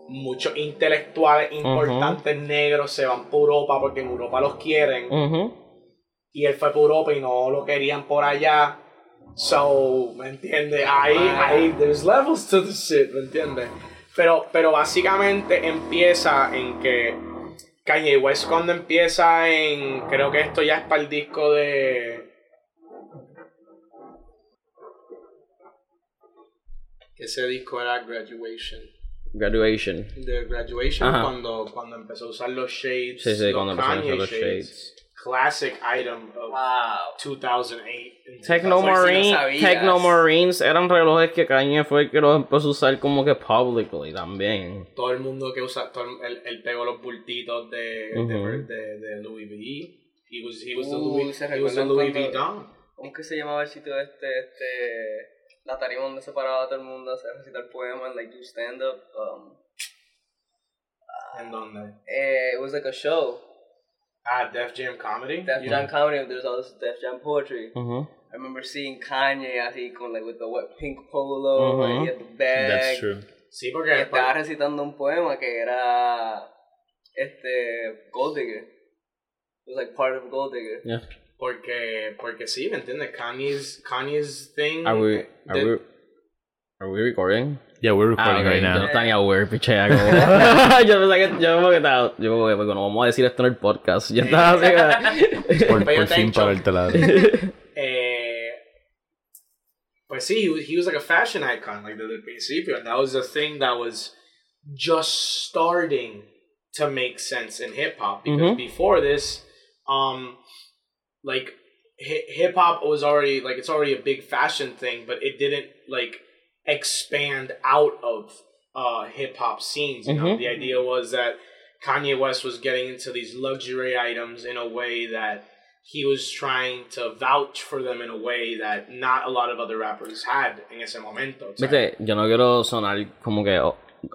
muchos intelectuales importantes negros se van por Europa porque en Europa los quieren. Y él fue por Europa y no lo querían por allá. So, ¿me entiendes? Ahí, ahí, there's levels to the shit, ¿me entiendes? Pero, pero básicamente empieza en que Kanye West cuando empieza en, creo que esto ya es para el disco de... Ese disco era Graduation. Graduation. De Graduation Ajá. cuando, cuando empezó a usar los shades. Sí, sí, los cuando empezaron a usar los shades. Classic item of Wow. 2008. and Techno 2009. Marine, sabías. Techno Marines eran relojes que Kanye fue el que los empezó a usar como que publicly también. Todo el mundo que usa, todo el, él, él pegó los bultitos de, de- Ujú. de, de Louis V. He was, he was the Uh, Louis, se he was the Louis V cuando- Don. ¿Cómo que se llamaba el sitio este, este, la tarima donde se paraba todo el mundo a hacer recitar poemas, like do stand up? Um, ¿En dónde? eh, it was like a show, Ah, Def Jam Comedy. Def Jam comedy. There's all this Def Jam poetry. Ujú. I remember seeing Kanye así con like with the wet pink polo, Mhm. and he had the bag. That's true. Sí, Y porque estaba recitando un poema que era este Gold Digger. It was like part of Gold Digger. Yeah. Porque, porque sí, ¿me entiendes? Kanye's, Kanye's thing. Are we, are de- we, are we recording? Yeah, we're Ah, recording ok, right Yo no now. estaba ni aware, pichea. Como... yo pensaba que, yo como que estaba, yo como que, pues, no vamos a decir esto en el podcast. Yo estaba así que... Por, Pay por fin attention. para el taladro. Eh, pues sí, he was, he was like a fashion icon, like desde el principio. And that was the thing that was just starting to make sense in hip hop. Because Mhm. before this, um, like hip hop was already like it's already a big fashion thing, but it didn't like expand out of uh hip hop scenes. You know, Mhm. the idea was that Kanye West was getting into these luxury items in a way that he was trying to vouch for them in a way that not a lot of other rappers had en ese momento. Viste, yo no quiero sonar como que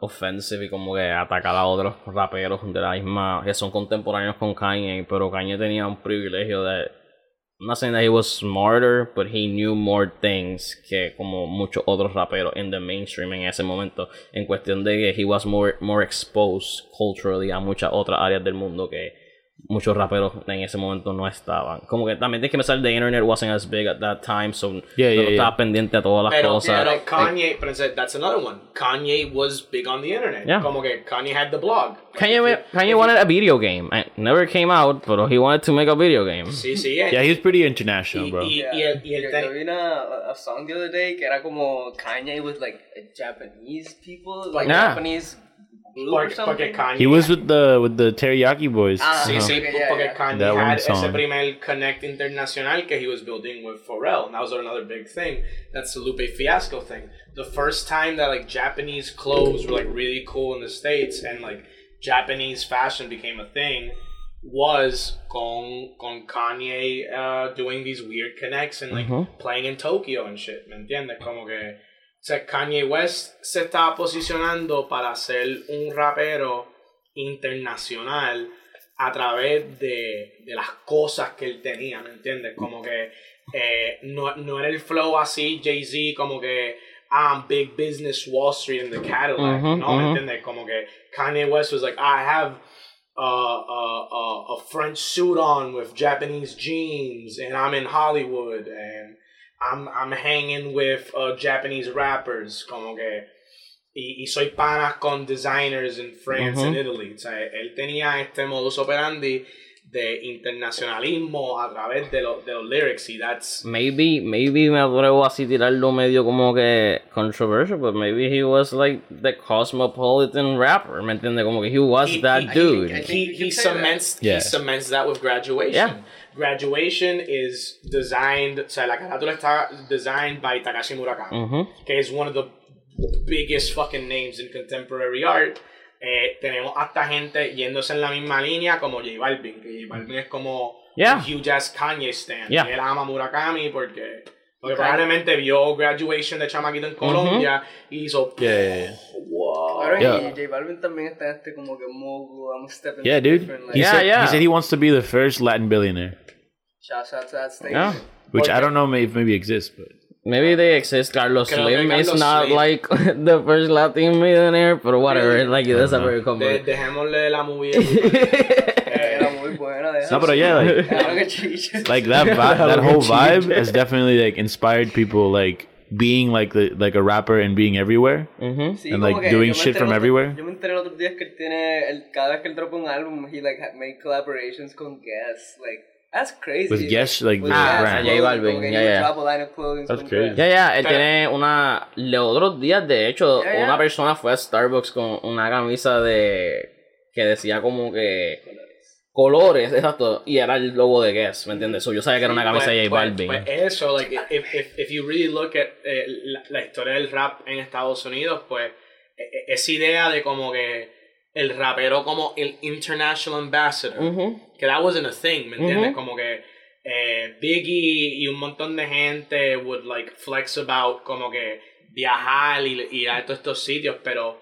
offensive y como que atacar a otros raperos de la misma que son contemporáneos con Kanye, pero Kanye tenía un privilegio de I'm not saying that he was smarter, but he knew more things que como muchos otros raperos in the mainstream en ese momento, en cuestión de que he was more, more exposed culturally a muchas otras áreas del mundo que muchos raperos en ese momento no estaban. Como que también tienes que pensar the internet wasn't as big at that time, so Yeah, no yeah, estaba yeah. pendiente a todas las Pero, cosas. pero Kanye, it's- that's another one. Kanye was big on the internet. Yeah. Como que Kanye had the blog. Kanye, you- Kanye if wanted a video game. It never came out, but he wanted to make a video game. you- Sí, sí. and- Yeah, he's pretty international, y, bro. y, Yeah. y el, y el yo vi una a song the other day que era como Kanye with like Japanese people, like Yeah. Japanese group or porque, porque something. He was with the with the Teriyaki boys. Ah, Sí, sí, Okay, yeah, porque yeah. Kanye That one had ese song. primer connect internacional que he was building with Pharrell. And that was another big thing. That's the Lupe Fiasco thing. The first time that like Japanese clothes were like really cool in the States and like Japanese fashion became a thing was con, con Kanye uh, doing these weird connects and like Mhm. playing in Tokyo and shit, ¿me entiendes? Como que o sea, Kanye West se estaba posicionando para ser un rapero internacional a través de, de las cosas que él tenía, ¿me entiendes? Como que eh, no, no era el flow así, Jay-Z, como que, ah, big business Wall Street in the Cadillac, ¿no? ¿Me ujú. entiendes? Como que Kanye West was like, I have uh, a, a, a French suit on with Japanese jeans, and I'm in Hollywood, and I'm, I'm hanging with uh, Japanese rappers, como que, y, y soy panas con designers in France Ujú. and Italy. O sea, él tenía este modus operandi de internacionalismo a través de, los de los lyrics, y that's... Maybe, maybe me atrevo así tirarlo medio como que controversial, but maybe he was like the cosmopolitan rapper, ¿me entiendes? Como que he was He- that he- dude. I think he, you he can say that. cements Yeah. he cements that with graduation. Yeah. Graduation is designed, o sea, la carátula está designed by Takashi Murakami, Ujú. que es one of the biggest fucking names in contemporary art. Eh, tenemos hasta gente yéndose en la misma línea como J Balvin, que J Balvin es como Yeah. huge ass Kanye stan. Yeah. Él ama Murakami porque, porque Kanye- probablemente vio Graduation de chamaquito en Colombia y hizo Yeah, wow. Yeah. y J Balvin también está este como que mogul, I'm stepping Yeah, dude. like, He Yeah, said yeah. he said he wants to be the first Latin billionaire, Shouts out to that statement. Yeah. which I don't know may- if maybe exists, but Maybe they exist. Carlos Creo que Slim is not Slim- like the first Latin millionaire, but whatever. Like that's a very De- common. dejémosle la movie. Era muy buena. no, but yeah, like Claro que chicha. like that vi- that whole vibe has definitely like inspired people like being like the like a rapper and being everywhere. Mhm. Sí, And, like, doing shit from otro- everywhere. Yo me enteré los otros días que él tiene, el, cada vez que él dropa un álbum, he like ha- made collaborations con guests, like That's crazy. With Guess, like, With the Guess, brand. J Balvin, yeah, yeah. That's crazy. Ya, ya, él Pero- tiene una. Los otros días, de hecho, Ya, ya. una persona fue a Starbucks con una camisa de. que decía como que. colores, exacto, y era el logo de Guess, ¿me entiendes? So, yo sabía que era una camisa de J Pues- Balvin. pues- pues eso, like, if, if, if you really look at eh, la, la historia del rap en Estados Unidos, pues e- e- esa idea de como que el rapero como el international ambassador, Ujú. que that wasn't a thing, ¿me entiendes? Ujú. Como que eh, Biggie y un montón de gente would like flex about como que viajar y y ir a todos estos sitios, pero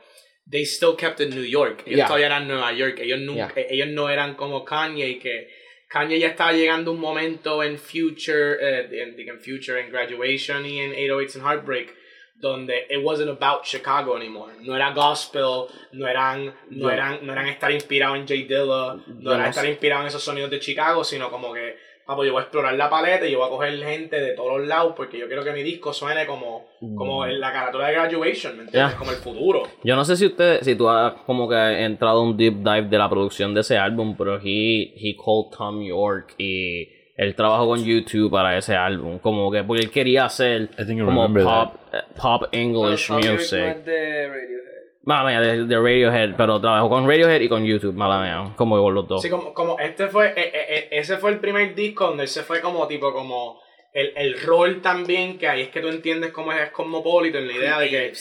they still kept in New York. Ellos Yeah. todavía eran Nueva York. Ellos nunca, Yeah. ellos no eran como Kanye que Kanye ya estaba llegando un momento en Future, eh, en, en Future, en Graduation y en 808s and Heartbreak, donde it wasn't about Chicago anymore. No era gospel, no eran, no eran, no eran estar inspirado en J Dilla, no Yo era estar inspirado en esos sonidos de Chicago, sino como que, papo, yo voy a explorar la paleta y yo voy a coger gente de todos los lados porque yo quiero que mi disco suene como, como en la carátula de Graduation, ¿me entiendes? Yeah. Como el futuro. Yo no sé si usted, si tú has como que entrado a un deep dive de la producción de ese álbum, pero he, he called Tom York y él trabajó con YouTube para ese álbum, como que porque él quería hacer como pop, eh, pop English York no music. es de Radiohead. Mala mía, de, de Radiohead, pero trabajó con Radiohead y con YouTube, mala mía, como con los dos. Sí, como, como este fue, eh, eh, eh, ese fue el primer disco donde él se fue como tipo, como el, el rol también, que ahí es que tú entiendes cómo es Cosmopolitan, la idea de que...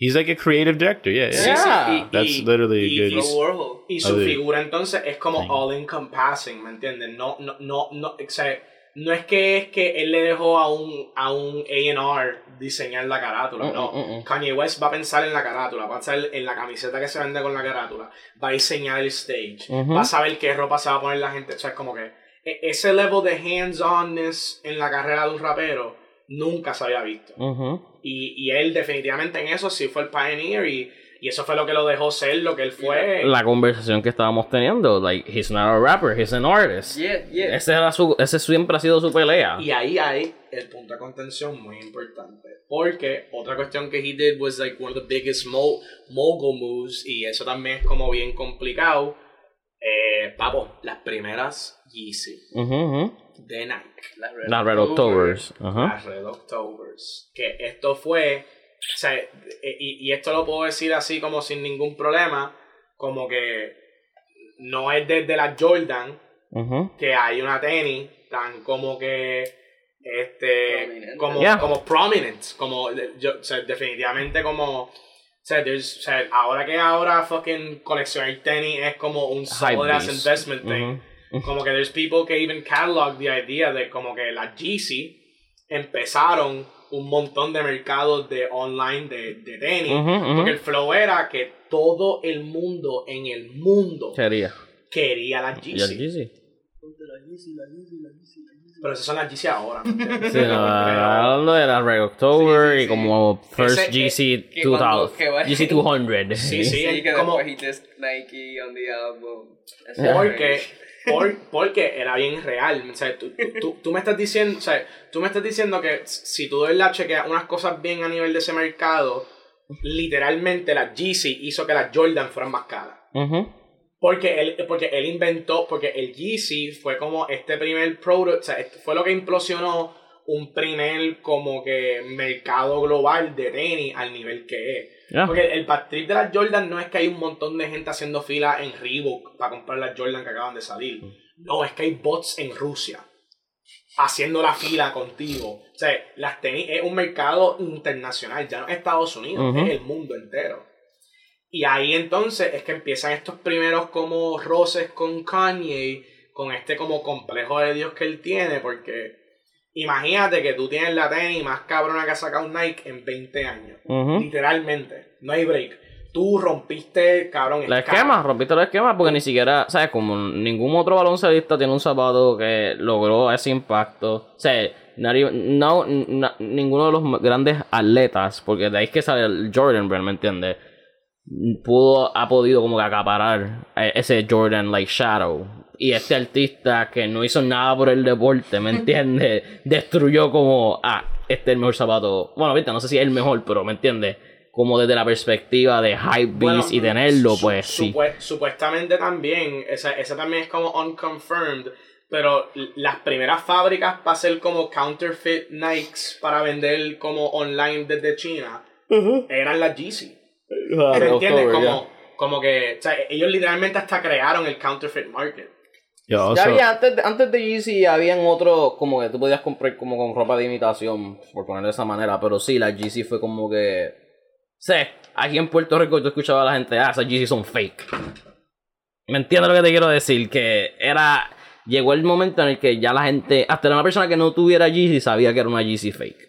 He's like a creative director, yeah. yeah. Sí, sí, y- That's y- literally y- good. y Lo su- Warhol. Y su figura entonces es como Sí. all encompassing, ¿me entiendes? No, no, no, no, o sea, no es que es que él le dejó a un, a un A&R diseñar la carátula, Mm, no. mm, mm. Kanye West va a pensar en la carátula, va a pensar en la camiseta que se vende con la carátula, va a diseñar el stage, Ujú. va a saber qué ropa se va a poner la gente, o sea, es como que e- ese level de hands-onness en la carrera de un rapero nunca se había visto. Ujú. Y, y él definitivamente en eso sí fue el pioneer y, y eso fue lo que lo dejó ser lo que él fue. La conversación que estábamos teniendo, like, he's not a rapper, he's an artist. Yeah, yeah. Ese, era su, ese siempre ha sido su pelea. Y ahí hay el punto de contención muy importante. Porque otra cuestión que he did was like one of the biggest mo mogul moves. Y eso también es como bien complicado. Eh, papo, las primeras Yeezy Ujú, ujú. De Nike. Las Red Octobers. Ajá. Las Red Octobers. Que esto fue. O sea, y, y esto lo puedo decir así como sin ningún problema. Como que no es desde la Jordan que hay una tenis tan como que este Prominente. como Yeah. como prominent como yo o sea, definitivamente como o sea, there's- o sea, ahora que ahora fucking coleccionar tenis es como un solid investment thing. Como que there's people que even catalog the idea de como que las Yeezy empezaron un montón de mercados de online de, de tenis Ujú, ujú. porque el flow era que todo el mundo en el mundo Sería. quería las ¿Y el Yeezy Yeezy? pero esas son las Yeezy ahora. Sí, no, hablando de la Red October Sí, sí, y sí. como First Ese- GC que cuando- 2000. que va- GC 200. Sí, sí. Sí, que como- después Nike on the album. Porque. Por- porque era bien real. O sea, tú, tú- tú, me estás diciendo, o sea, tú me estás diciendo que si tú de verdad chequeas unas cosas bien a nivel de ese mercado, literalmente la Yeezy hizo que las Jordan fueran más caras. Porque él, porque él inventó, porque el Yeezy fue como este primer product, o sea, fue lo que implosionó un primer como que mercado global de tenis al nivel que es. Porque el bad trip de las Jordan no es que hay un montón de gente haciendo fila en Reebok para comprar las Jordan que acaban de salir. No, es que hay bots en Rusia haciendo la fila contigo. O sea, las tenis es un mercado internacional, ya no es Estados Unidos, es el mundo entero. Y ahí entonces es que empiezan estos primeros como roces con Kanye, con este como complejo de Dios que él tiene, porque imagínate que tú tienes la tenis más cabrona que ha sacado Nike en 20 años. Ujú. Literalmente, no hay break. Tú rompiste, cabrón, La esquema, rompiste la esquema porque ni siquiera, ¿sabes? Como ningún otro baloncelista tiene un zapato que logró ese impacto. O sea, no, na- ninguno de los grandes atletas, porque de ahí es que sale el Jordan Brand, ¿me entiendes? Pudo, ha podido como que acaparar eh, ese Jordan like Shadow. Y este artista que no hizo nada por el deporte, ¿me entiendes? Destruyó como, ah, este es el mejor zapato. Bueno, viste, no sé si es el mejor, pero ¿me entiendes? Como desde la perspectiva de hype beast y tenerlo, su- pues sí. supue- supuestamente también, esa, esa también es como unconfirmed, pero las primeras fábricas para hacer como counterfeit Nikes para vender como online desde China eran las Yeezy. ¿Me entiendes? Como, como que, o sea, ellos literalmente hasta crearon el counterfeit market. Ya also, había, antes, de- antes de Yeezy habían otros como que tú podías comprar como con ropa de imitación, por ponerlo de esa manera, pero sí, la Yeezy fue como que... Sé, aquí en Puerto Rico yo escuchaba a la gente, ah, esas Yeezy son fake. ¿Me entiendes lo que te quiero decir? Que era... Llegó el momento en el que ya la gente, hasta una persona que no tuviera Yeezy sabía que era una Yeezy fake.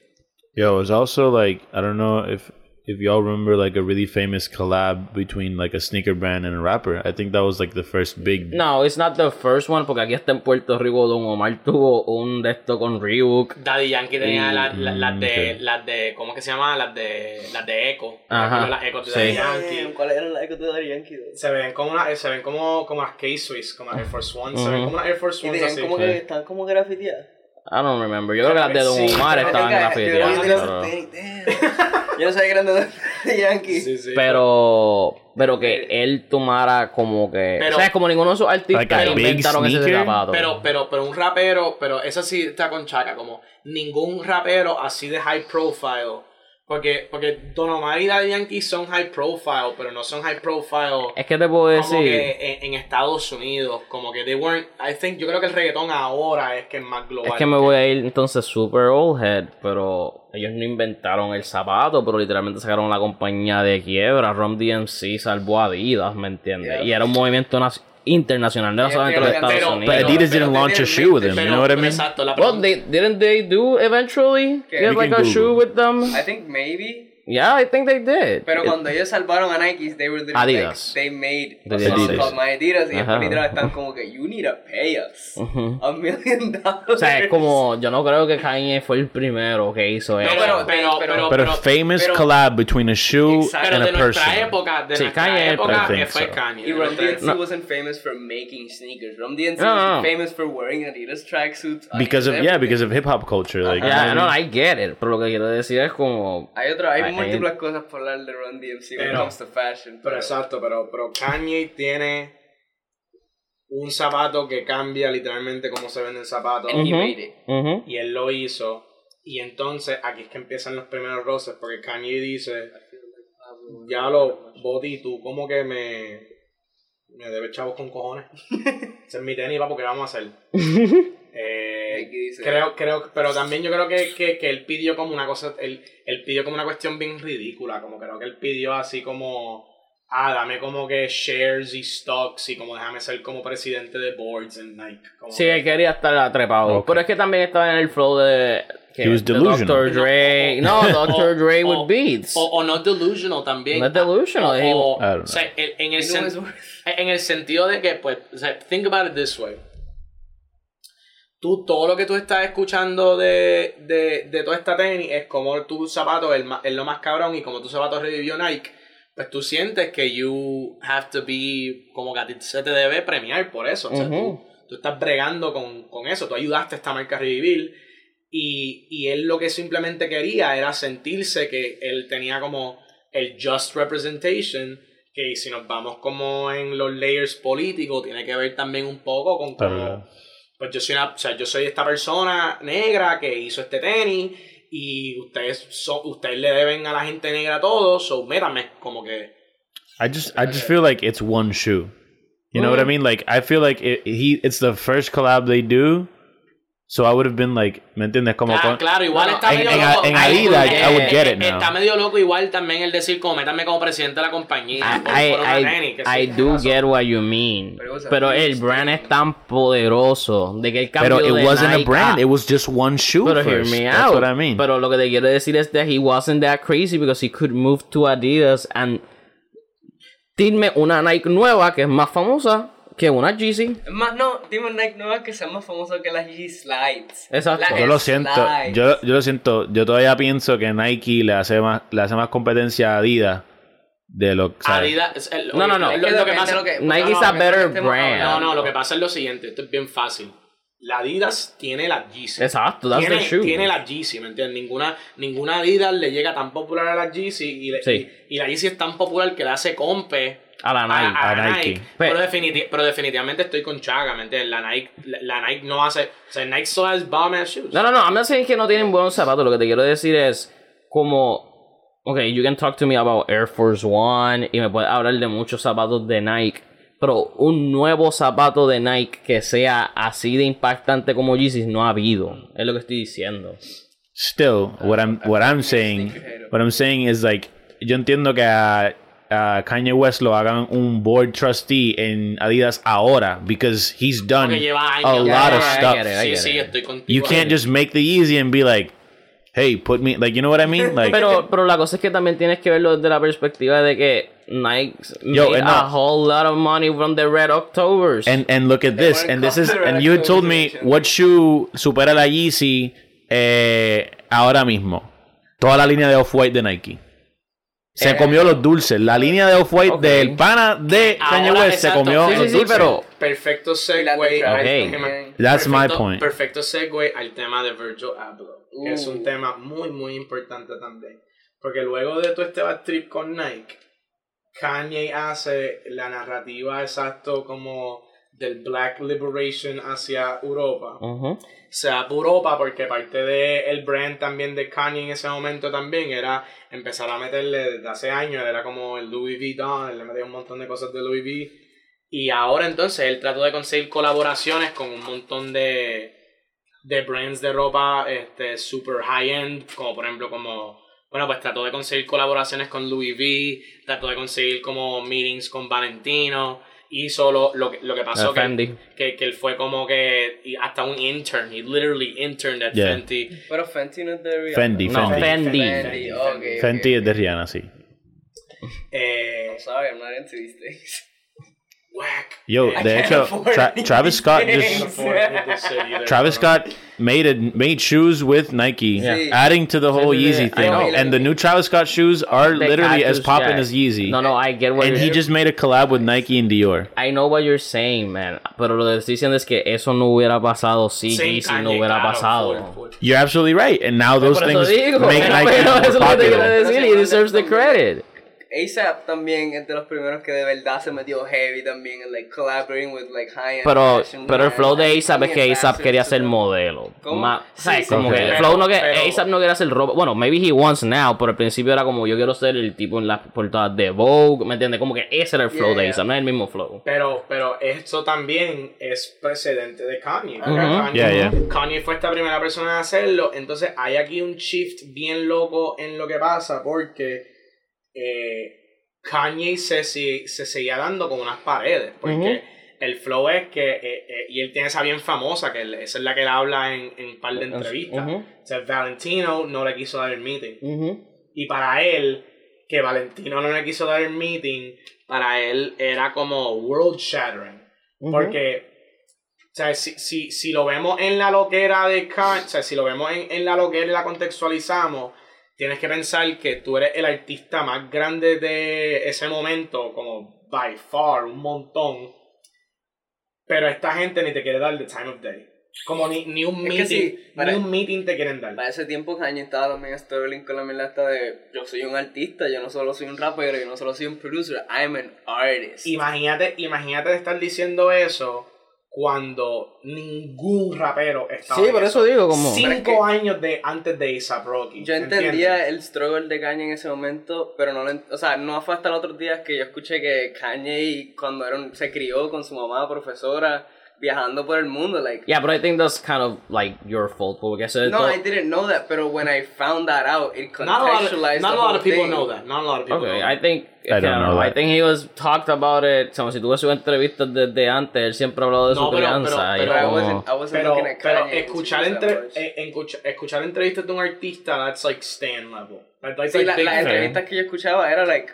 yo, it was also like I don't know if if y'all remember like a really famous collab between like a sneaker brand and a rapper. I think that was like the first big. No, it's not the first one, porque aquí está en Puerto Rico Don Omar tuvo un de esto con Reebok. Daddy Yankee tenía Y- las las- las de, ok. las de, ¿cómo es que se llama? Las de, las de Echo. Ajá, Las Echo de sí. Daddy Yankee. ¿Cuáles eran las ecos de Daddy Yankee? Se ven como una, se ven como, como las K-Swiss, como las Air Force One, se ven como unas Air Force Y One tenían así. como que están como grafiteadas. I don't remember. Yo creo que las de Don Sí, Omar estaban yo pero- tenían tenis, damn. Yo no sabía que eran de Yankee. Sí, sí. Pero, pero que él tomara como que. Pero- o sea, como ninguno de esos artistas Like inventaron ese zapato. Pero, pero, pero un rapero, pero eso sí está con chaca, como ningún rapero así de high profile. Porque, porque Don Omar y Daddy Yankee son high profile, pero no son high profile es que te puedo como decir. que en, en Estados Unidos. Como que they weren't. I think, yo creo que el reggaetón ahora es que es más global. Es que me voy a ir entonces super old head, pero ellos no inventaron el zapato, pero literalmente sacaron la compañía de quiebra. Rom DMC salvó a Adidas, ¿me entiendes? Yeah. Y era un movimiento nas- internacional, no Yeah, solamente los Estados pero- Unidos. But Pero- Adidas pero didn't launch a literalmente- shoe with him. You know what I mean? Exacto, well, they, didn't they do eventually ¿Qué? get like a shoe with them? I think maybe. Yeah, I think they did. Pero It- cuando ellos salvaron a Nike, they were Adidas. like, they made a De song Adidas. called My Adidas y Ajá. después literal están como que you need to pay us Ujú. a million dollars. O sea, es como, yo no creo que Kanye fue el primero que hizo eso. pero, pero, pero- But a famous pero- collab between a shoe Exacto. pero and de a nuestra person. época, de Sí, nuestra Kanye, época, fue so. Kanye. Y Rum DMC No. wasn't famous for making sneakers. Rum DMC No, no, was no. famous for wearing Adidas tracksuits. Because of yeah, because of hip hop culture. Like, you know Yeah, no? I get it. Pero lo que quiero decir es como. Hay otra, hay múltiples cosas por hablar de Run DMC when it Pero- comes to fashion. Pero exacto, pero, pero Kanye tiene un zapato que cambia literalmente cómo se venden zapatos. And he Ujú. made it. Ujú. Y él lo hizo. Y entonces aquí es que empiezan los primeros roces, porque Kanye dice, ya lo, Boti, tú como que me, me debes chavos con cojones. Ese es mi tenis, papo, ¿qué vamos a hacer? Eh, dice- creo, creo, pero también yo creo que, que, que él pidió como una cosa, él, él pidió como una cuestión bien ridícula, como creo que él pidió así como, ah, dame como que shares y stocks y como déjame ser como presidente de boards en Nike. Como Sí, que- él quería estar atrapado. Ok. Pero es que también estaba en el flow de. que- He was de delusional. Dr. Dre. No, Dr. Dre o- with beats. O, o no delusional también. No delusional, O, es o- o sea, en, en el sen- en el sentido de que, pues, o sea, think about it this way. Tú, todo lo que tú estás escuchando de, de, de toda esta tenis es como tu zapato es, es lo más cabrón y como tu zapato revivió Nike, pues tú sientes que you have to be, como que a ti se te debe premiar por eso. O sea, tú, tú estás bregando con, con eso, tú ayudaste a esta marca a revivir y, y él lo que simplemente quería era sentirse que él tenía como el just representation, que si nos vamos como en los layers políticos, tiene que ver también un poco con Claro. Pues yo soy una, o sea, yo soy esta persona negra que hizo este tenis y ustedes son, ustedes le deben a la gente negra todo, so métame, como que I just I just feel like it's one shoe. You know what I mean? Like I feel like it, he it's the first collab they do. So I would have been like, ¿me entiendes? Como Ah, con- claro, igual está en- medio en- loco. en Adidas, eh, I would get it now. Está medio loco igual también el decir como métame como presidente de la compañía. por- I, por una I, tenis, I sí, do razón. get what you mean. Pero it Pero el brand es tan poderoso de que el cambio Pero it de wasn't a Nike brand. a- It was just one shoe Pero hear first. me That's out. what I mean. Pero lo que te quiero decir es that he wasn't that crazy because he could move to Adidas and dime una Nike nueva que es más famosa que una. Es más, no, dime Nike nuevas que sean más famosas que las Yeezy Slides. Exacto. Las yo lo siento. Slides. Yo, yo lo siento. Yo todavía pienso que Nike le hace más, le hace más competencia a Adidas de lo que Adidas, es el- No, no, no. Lo, Es que lo que pasa, lo que- Nike no, is no, a que better brand. hablando. No, no, lo que pasa es lo siguiente, esto es bien fácil. La Adidas tiene la Yeezy. Exacto, that's tiene, the shoe. tiene la Yeezy, ¿me entiendes? Ninguna, ninguna Adidas le llega tan popular a la Yeezy y, le- Sí. y, y la Yeezy es tan popular que le hace compe A la Nike. a, a la Nike. Nike. Pe- Pero, definiti- pero definitivamente estoy con Chaga, ¿me entiendes? La Nike, la, la Nike no hace... O sea, Nike solo has bomb ass shoes. No, no, no, I'm not saying que no tienen buenos zapatos. Lo que te quiero decir es como, ok, you can talk to me about Air Force One y me puedes hablar de muchos zapatos de Nike, pero un nuevo zapato de Nike que sea así de impactante como Yeezys no ha habido. Es lo que estoy diciendo. Still, what I'm what I'm saying, what I'm saying is like, yo entiendo que a, a Kanye West lo hagan un board trustee en Adidas ahora because he's done a lot of Yeah, stuff. get it, I Sí, get sí, it. estoy contigo. You can't just make the easy and be like, hey, put me like you know what I mean? Like Pero, pero la cosa es que también tienes que verlo desde la perspectiva de que Nike Yo, made no. a whole lot of money from the Red Octobers. and and look at this and this is and you told me what shoe supera la Yeezy eh, ahora mismo. Toda la línea de Off-White de Nike. Se Eh, comió los dulces. La línea de Off-White del pana de Kanye West se comió Sí, los sí, dulces. pero- Perfecto segue. la de Travis Ok. también. That's my perfecto, point. Perfecto segue al tema de Virgil Abloh, que es un Uh. tema muy, muy importante también. Porque luego de todo este bad trip con Nike, Kanye hace la narrativa exacto como del Black Liberation hacia Europa. Por Europa porque parte del brand también de Kanye en ese momento también era empezar a meterle desde hace años, era como el Louis Vuitton, él le metía un montón de cosas de Louis V. Y ahora entonces él trató de conseguir colaboraciones con un montón de, de brands de ropa este, super high-end, como por ejemplo como... Bueno, pues trató de conseguir colaboraciones con Louis V, trató de conseguir como meetings con Valentino, hizo lo, lo, que- lo que pasó que, que, que él fue como que hasta un intern, he literally interned at Yeah. Fenty. Pero Fenty no es de Rihanna. Fendi, No, Fendi. Fendi. Fendi, ok, ok, Fenty es ok. de Rihanna, sí. Eh, Sorry, I'm not into these things. Whack. Yo, de can't hecho, Tra- Travis Scott things. just afford it with the city there, Travis. Scott made it made shoes with Nike, Yeah. adding to the whole. Yeezy I thing. know. And the new Travis Scott shoes are The literally as popping Jack. as Yeezy. No, no, I get what and you're he just made a collab with Nike and Dior. I know what you're saying, man. Pero lo que estoy diciendo es que eso no hubiera pasado si Sí, Yeezy Kanye, no hubiera claro, pasado. full, full. You're absolutely right. And now those things make Nike eso more es lo que te quiero popular. He deserves the credit. ASAP también es de los primeros que de verdad se metió heavy también en like collaborating with like high-end Pero, fashion pero el flow de ASAP es que ASAP quería ser modelo. Sí, como que pero- el flow no que pero- ASAP no quería ser robo. Bueno, maybe he wants now, pero al principio era como yo quiero ser el tipo en las portadas de Vogue, ¿me entiendes? Como que ese era el flow de. ASAP, no es el mismo flow. Pero, pero esto también es precedente de Kanye. Ujú. Kanye, Yeah, yeah. Kanye fue esta primera persona en hacerlo. Entonces hay aquí un shift bien loco en lo que pasa porque eh, Kanye se, si- se seguía dando con unas paredes. Porque el flow es que, eh, eh, y él tiene esa bien famosa, que él- esa es la que él habla en, en un par de entrevistas. O sea, Valentino no le quiso dar el meeting. Y para él, que Valentino no le quiso dar el meeting, para él era como world shattering. Porque, o sea, si, si, si lo vemos en la loquera de Kanye, o sea, si lo vemos en, en la loquera y la contextualizamos, tienes que pensar que tú eres el artista más grande de ese momento, como by far, un montón. Pero esta gente ni te quiere dar the time of day. Como ni, ni un meeting, sí, para- ni un meeting te quieren dar. Para ese tiempo Kanye estaba también Sterling con la mierda esta de yo soy un artista, yo no solo soy un rapero, yo no solo soy un producer, I'm an artist. Imagínate, imagínate estar diciendo eso cuando ningún rapero estaba. Sí, en por eso digo, como. Cinco Pero es que- años de antes de A$AP Rocky. Yo ¿entiendes? entendía el struggle de Kanye en ese momento, pero no lo o sea, no fue hasta los otros días que yo escuché que Kanye cuando era un- se crió con su mamá profesora viajando por el mundo, like Yeah, but I think that's kind of like your fault, porque eso es No, I didn't know that, pero when I found that out, it Not a lot of, contextualized not a lot of people thing. know that. Not a lot of people Okay, know I that. think I don't I, know I think he was talked about it. Como si tuve sus entrevistas desde antes, él siempre ha hablado de No, su pero- crianza. pero- y But I como- wasn't, I wasn't Pero, looking at pero Kanye escuchar, entre, much. eh, escucha- escuchar entrevistas de un artista, that's like stand level. That- That's Sí, like la- big las entrevistas que yo escuchaba era like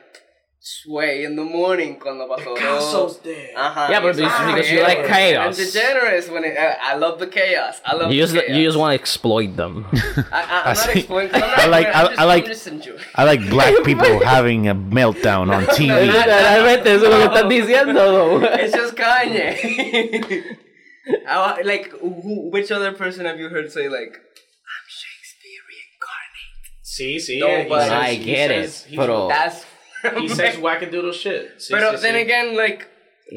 Sway in the morning cuando pasó Picasso's todo. there. Ajá. Yeah, but y eso- it's because you yeah. like chaos. I'm degenerate when it, I, I love the chaos. I love You just the chaos. you just want to exploit them. I, I, I'm not exploiting. I'm not I like- I'm I- just, I like- I'm just enjoying. I like black people having a meltdown on TV. Realmente eso es lo que estás diciendo, though. It's just Kanye. I, like, who, which other person have you heard say like, I'm Shakespeare reincarnate? Sí, sí. No, he but- says- I he get says- it, he- pero- That's. He says wackadoodle shit. Sí, Pero sí, then sí. again, like,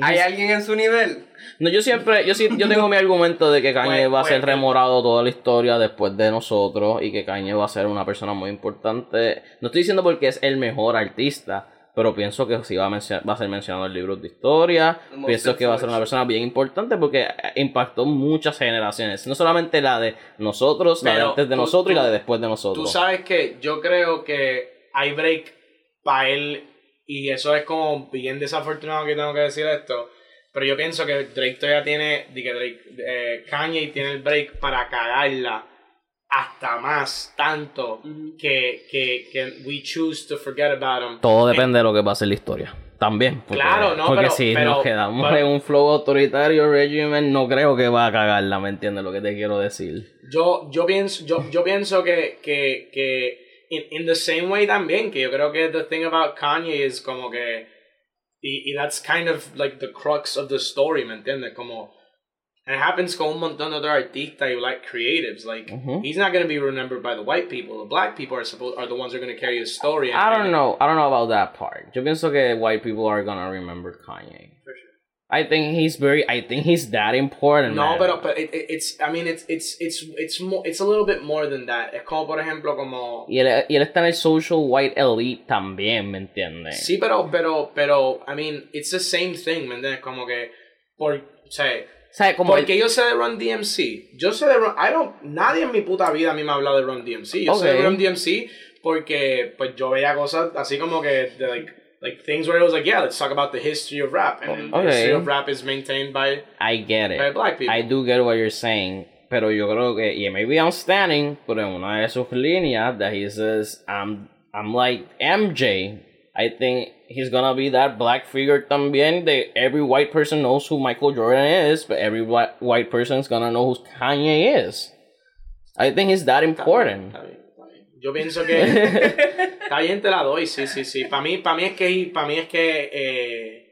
hay alguien en su nivel. No, yo siempre, yo sí, yo tengo mi argumento de que Kanye Pues- va a ser pues- remorado toda la historia después de nosotros y que Kanye va a ser una persona muy importante. No estoy diciendo porque es el mejor artista, pero pienso que sí va a, va a ser mencionado en libros de historia. Most Pienso que va a ser una persona bien importante porque impactó muchas generaciones. No solamente la de nosotros, la de Pero antes de tú- nosotros y la tú- de después de Tú nosotros. sabes que yo creo que hay break para él y eso es como bien desafortunado que tengo que decir esto. Pero yo pienso que Drake todavía tiene, que Drake, eh, Kanye tiene el break para cagarla hasta más, tanto que, que, que we choose to forget about him. Todo depende de lo que va a ser la historia. También. Porque, Claro, no, Porque pero- si pero- nos quedamos pero- en un flow autoritario regimen, no creo que va a cagarla, ¿me entiendes lo que te quiero decir? Yo, yo pienso, yo, yo pienso que, que, que in, in the same way también, que yo creo que the thing about Kanye is como que, y, y that's kind of like the crux of the story, ¿me entiendes? Como, and it happens con un montón de otros artistas y like creatives, like, Ujú. he's not going to be remembered by the white people, the black people are supposed, are the ones who are going to carry his story. I don't know, I don't know about that part. Yo pienso que white people are gonna remember Kanye. For sure. I think he's very, I think he's that important. No, man. pero, but it, it- it's, I mean, it's, it's, it's, it's, more, it's a little bit more than that. Es como, por ejemplo, como... Y él, y él está en el social white elite también, ¿me entiendes? Sí, pero, pero, pero, I mean, it's the same thing, ¿me entiendes? Como que, por, o sea, como porque yo sé de Run DMC, yo sé de Run, I don't, nadie en mi puta vida a mí me ha hablado de Run DMC, yo sé de Run DMC porque, pues, yo veía cosas así como que, de, like, like, things where it was like, yeah, let's talk about the history of rap, and oh, Okay. the history of rap is maintained by, I get it. by black people. I do get what you're saying. Pero yo creo que, y maybe I'm standing, pero en una de sus líneas, that he says, I'm, I'm like MJ. I think he's gonna be that black figure también. That every white person knows who Michael Jordan is, but every white, white person's gonna know who Kanye is. I think he's that important. Está bien, está bien. Yo pienso que está bien, te la doy, sí, sí, sí. Para mí, para mí es que, para mí es que eh,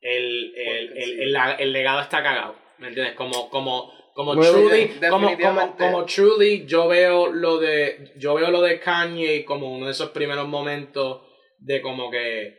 el, el, el, el, legado está cagado, ¿me entiendes? Como, como, como Bueno, truly, como, como, como truly, yo veo lo de, yo veo lo de Kanye como uno de esos primeros momentos de como que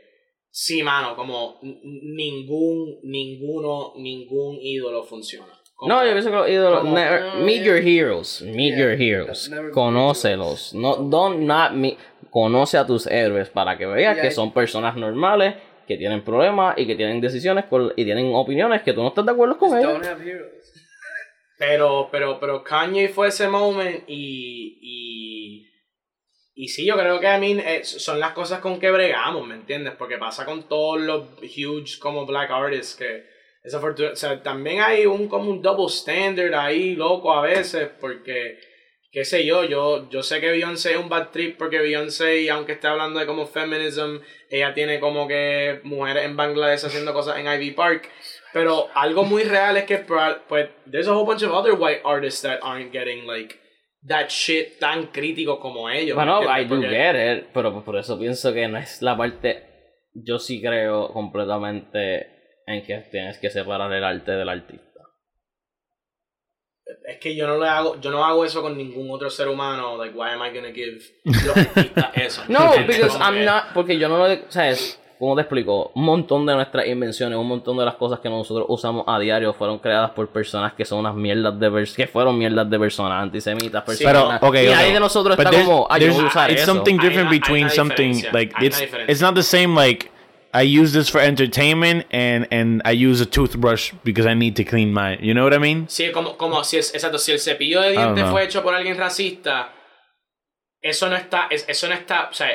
sí, mano, como ningún, ninguno, ningún ídolo funciona. Como- No, yo pienso que los ídolos. Como- never- meet your heroes. Meet Yeah, your heroes. Conócelos. No, don't not me. Conoce a tus héroes para que veas que son personas normales, que tienen problemas y que tienen decisiones con- y tienen opiniones que tú no estás de acuerdo con ellos. Pero, pero, pero Kanye fue ese moment y, y, y sí, yo creo que a mí son las cosas con que bregamos, ¿me entiendes? Porque pasa con todos los huge como black artists que esa fortuna, o sea, también hay un como un double standard ahí, loco, a veces, porque, qué sé yo, yo, yo sé que Beyoncé es un bad trip porque Beyoncé, aunque esté hablando de como feminism, ella tiene como que mujeres en Bangladesh haciendo cosas en Ivy Park. Pero algo muy real es que proba- pues there's a whole bunch of other white artists that aren't getting like that shit tan crítico como ellos. ¿me Bueno, I do Porque- get it, pero por eso pienso que no es la parte. Yo sí creo completamente en que tienes que separar el arte del artista. Es que yo no le hago, yo no hago eso con ningún otro ser humano. Like, why am I gonna give los artistas eso? No, because Como I'm que- not, porque yo no lo, ¿sabes? ¿Cómo te explico? Un montón de nuestras invenciones, un montón de las cosas que nosotros usamos a diario fueron creadas por personas que son unas mierdas de personas, que fueron mierdas de personas antisemitas, personas. Pero, okay, y okay. nadie de nosotros But está como, ay, yo usar it's eso. something different between something like it's it's not the same like I use this for entertainment and and I use a toothbrush because I need to clean my you know what I mean? Sí, como, como si es, exacto, si el cepillo de dientes fue hecho por alguien racista, eso no está, es- eso no está, o sea,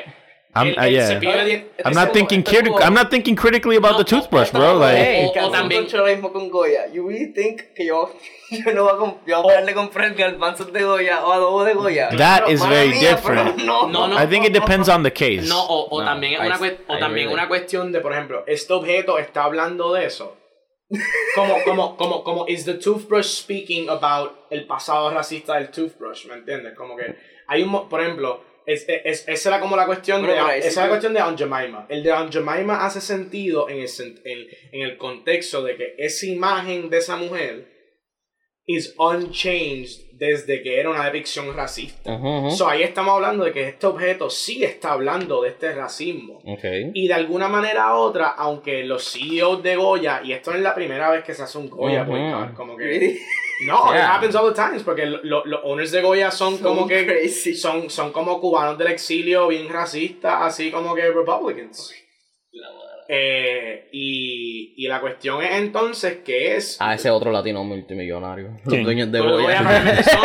I'm el, uh, el yeah. cepillo de. I'm not thinking es como- I'm not thinking critically about No, the toothbrush, bro. no, Like Hey, o, o también, mucho lo mismo con Goya. You really think que yo, yo no voy a, yo voy a darle comprar garbanzos de Goya o adobo de Goya? That is Mala very mía, different. No, No, no. I think it depends on the case. no, o, o No, también es una, cuest- o I también una cuestión de, por ejemplo, este objeto está hablando de eso. Como, como, como, como, is the toothbrush speaking about el pasado racista del toothbrush, ¿me entiendes? Como que hay un, mo- por ejemplo, es, es, esa era como la cuestión Bueno, de, esa era la cuestión de Aunt Jemima. El de Aunt Jemima hace sentido en el, en, en el contexto de que esa imagen de esa mujer is unchanged desde que era una depicción racista. Ujú. So ahí estamos hablando de que este objeto sí está hablando de este racismo. Y de alguna manera u otra, aunque los CEOs de Goya, y esto no es la primera vez que se hace un Goya, Ujú. boycott, como que... No, Yeah. it happens all the times, porque lo- lo- los owners de Goya son So como que... crazy. Son, son como cubanos del exilio, bien racistas, así como que republicans. Eh, y, y la cuestión es entonces que es... Ah, ese otro latino multimillonario. Los dueños de Los Goya. Son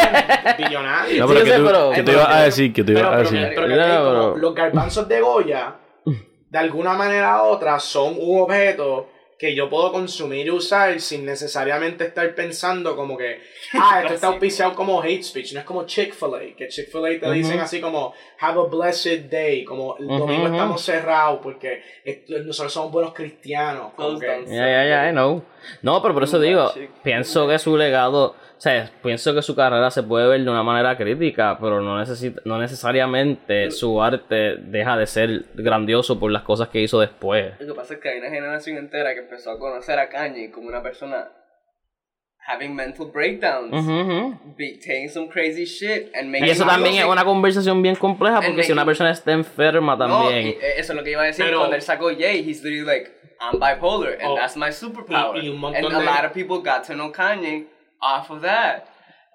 billonarios. No, Sí, pero yo que sé, tú, pero- que tú pero- ibas a decir, que ibas Pero, a pero, decir. como pero- los garbanzos de Goya, de alguna manera u otra, son un objeto que yo puedo consumir y usar sin necesariamente estar pensando como que, ah, esto está auspiciado como hate speech. No es como Chick-fil-A, que Chick-fil-A te dicen así como, have a blessed day, como el domingo ujú. estamos cerrados porque nosotros somos buenos cristianos. Ya, ya, ya, know. No, pero por eso digo, pienso que su legado, sea, pienso que su carrera se puede ver de una manera crítica, pero no, necesita, no necesariamente su arte deja de ser grandioso por las cosas que hizo después. Lo que pasa es que hay una generación entera que empezó a conocer a Kanye como una persona having mental breakdowns, Ujú, ujú. be- saying some crazy shit, and making Y eso también es una conversación bien compleja porque And si una making- persona está enferma No, también. y, eh, eso es lo que iba a decir Pero- cuando él sacó Jay, he's literally like, I'm bipolar, and Oh, that's my superpower. y un montón and a de- lot of people got to know Kanye off of that.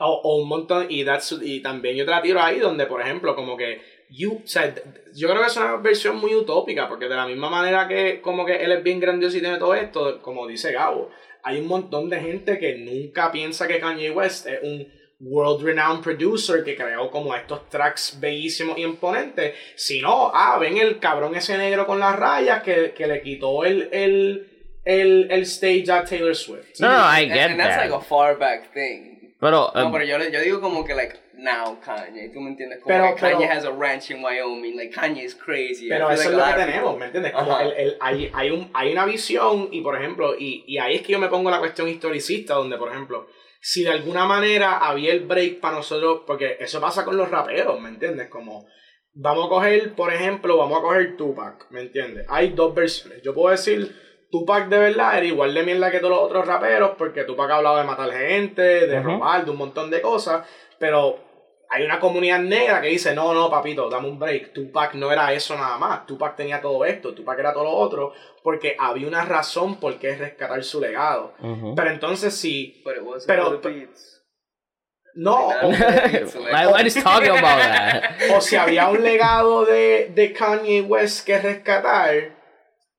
O, o un montón, y, that's, y también yo te la tiro ahí donde, por ejemplo, como que, you, o sea, yo creo que es una versión muy utópica, porque de la misma manera que como que él es bien grandioso y tiene todo esto, como dice Gabo, hay un montón de gente que nunca piensa que Kanye West es un world renowned producer que creó como estos tracks bellísimos y imponentes, sino, ah, ven el cabrón ese negro con las rayas que, que le quitó el, el, el, el stage a Taylor Swift. No, no, I And, get and that's that. like a far back thing. Pero, No, eh, pero yo, le- yo digo como que, like, now Kanye, ¿tú me entiendes? Como Pero- que Kanye pero- has a ranch in Wyoming, like, Kanye is crazy. I Pero eso like es lo que tenemos, people- ¿me entiendes? Como el, el- hay, hay, un, hay una visión y, por ejemplo, y, y ahí es que yo me pongo la cuestión historicista, donde, por ejemplo, si de alguna manera había el break para nosotros, porque eso pasa con los raperos, ¿me entiendes? Como, vamos a coger, por ejemplo, vamos a coger Tupac, ¿me entiendes? Hay dos versiones. Yo puedo decir, Tupac de verdad era igual de mierda que todos los otros raperos, porque Tupac hablaba de matar gente, de robar, de un montón de cosas, pero hay una comunidad negra que dice, no, no, papito, dame un break. Tupac no era eso nada más. Tupac tenía todo esto, Tupac era todo lo otro, porque había una razón por qué rescatar su legado. ujú. Pero entonces sí, Pero- the beats. no, o, Why why is talking about that? o si había un legado de, de Kanye West que rescatar,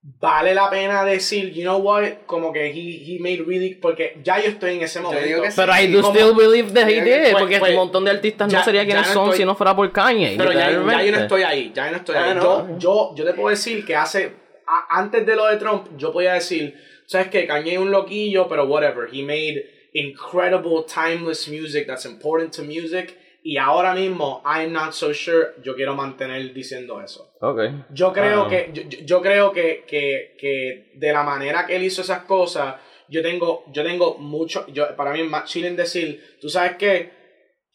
vale la pena decir, you know what, como que he, he made really, porque ya yo estoy en ese momento. digo que sí. Pero I do como- still believe that he did, pues- porque pues, un montón de artistas ya- no sería quienes no son estoy- si no fuera por Kanye. Pero ya, ya yo no estoy ahí, ya yo no estoy Ah, ahí. no. Yo, yo, yo te puedo decir que hace, a- antes de lo de Trump, yo podía decir, sabes que Kanye es un loquillo, pero whatever, he made incredible timeless music that's important to music. Y ahora mismo, I'm not so sure, yo quiero mantener diciendo eso. Ok. Yo creo Ah. que, yo, yo- yo creo que, que, que de la manera que él hizo esas cosas, yo tengo, yo tengo mucho, yo, para mí es más chilling decir, tú sabes que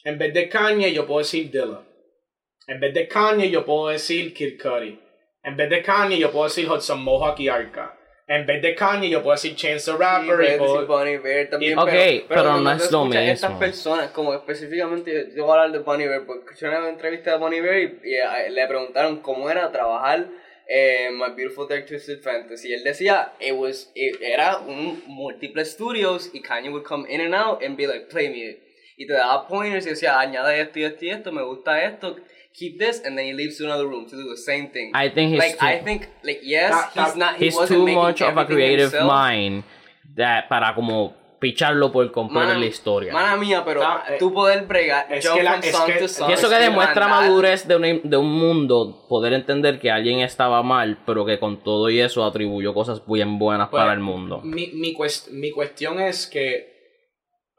en vez de Kanye yo puedo decir Dilla. En vez de Kanye yo puedo decir Kid Cudi. En vez de Kanye yo puedo decir Hudson Mohawk y Arca. En vez de Kanye yo puedo decir Chance the Sí, Rapper. y puedes puedo- decir Bon Iver también, Ok, pero no cuando es tú lo escuchas Estas mismo. personas, como específicamente, yo- yo voy a hablar de Bon Iver, porque escuché una entrevista de Bon Iver y, y, eh, le preguntaron cómo era trabajar en My Beautiful Dark Twisted Fantasy. Y él decía, it was, it- era un múltiples studios y Kanye would come in and out and be like, play me. Y te daba pointers y decía, añade esto y esto y esto, me gusta esto, keep this, and then he leaves to another room to do the same thing. I think he's like, too, I think, like, yes, That- he's not, he he's wasn't too making much of a creative himself. mind that, para como picharlo por completo en la historia. Mana mía, pero eh, tú poder bregar, es que la- es song que- to y song, Y eso que es demuestra madurez de, una- de un mundo, poder entender que alguien estaba mal, pero que con todo y eso atribuyó cosas bien buenas Pues, para el mundo. Mi, mi, cuest- mi cuestión es que.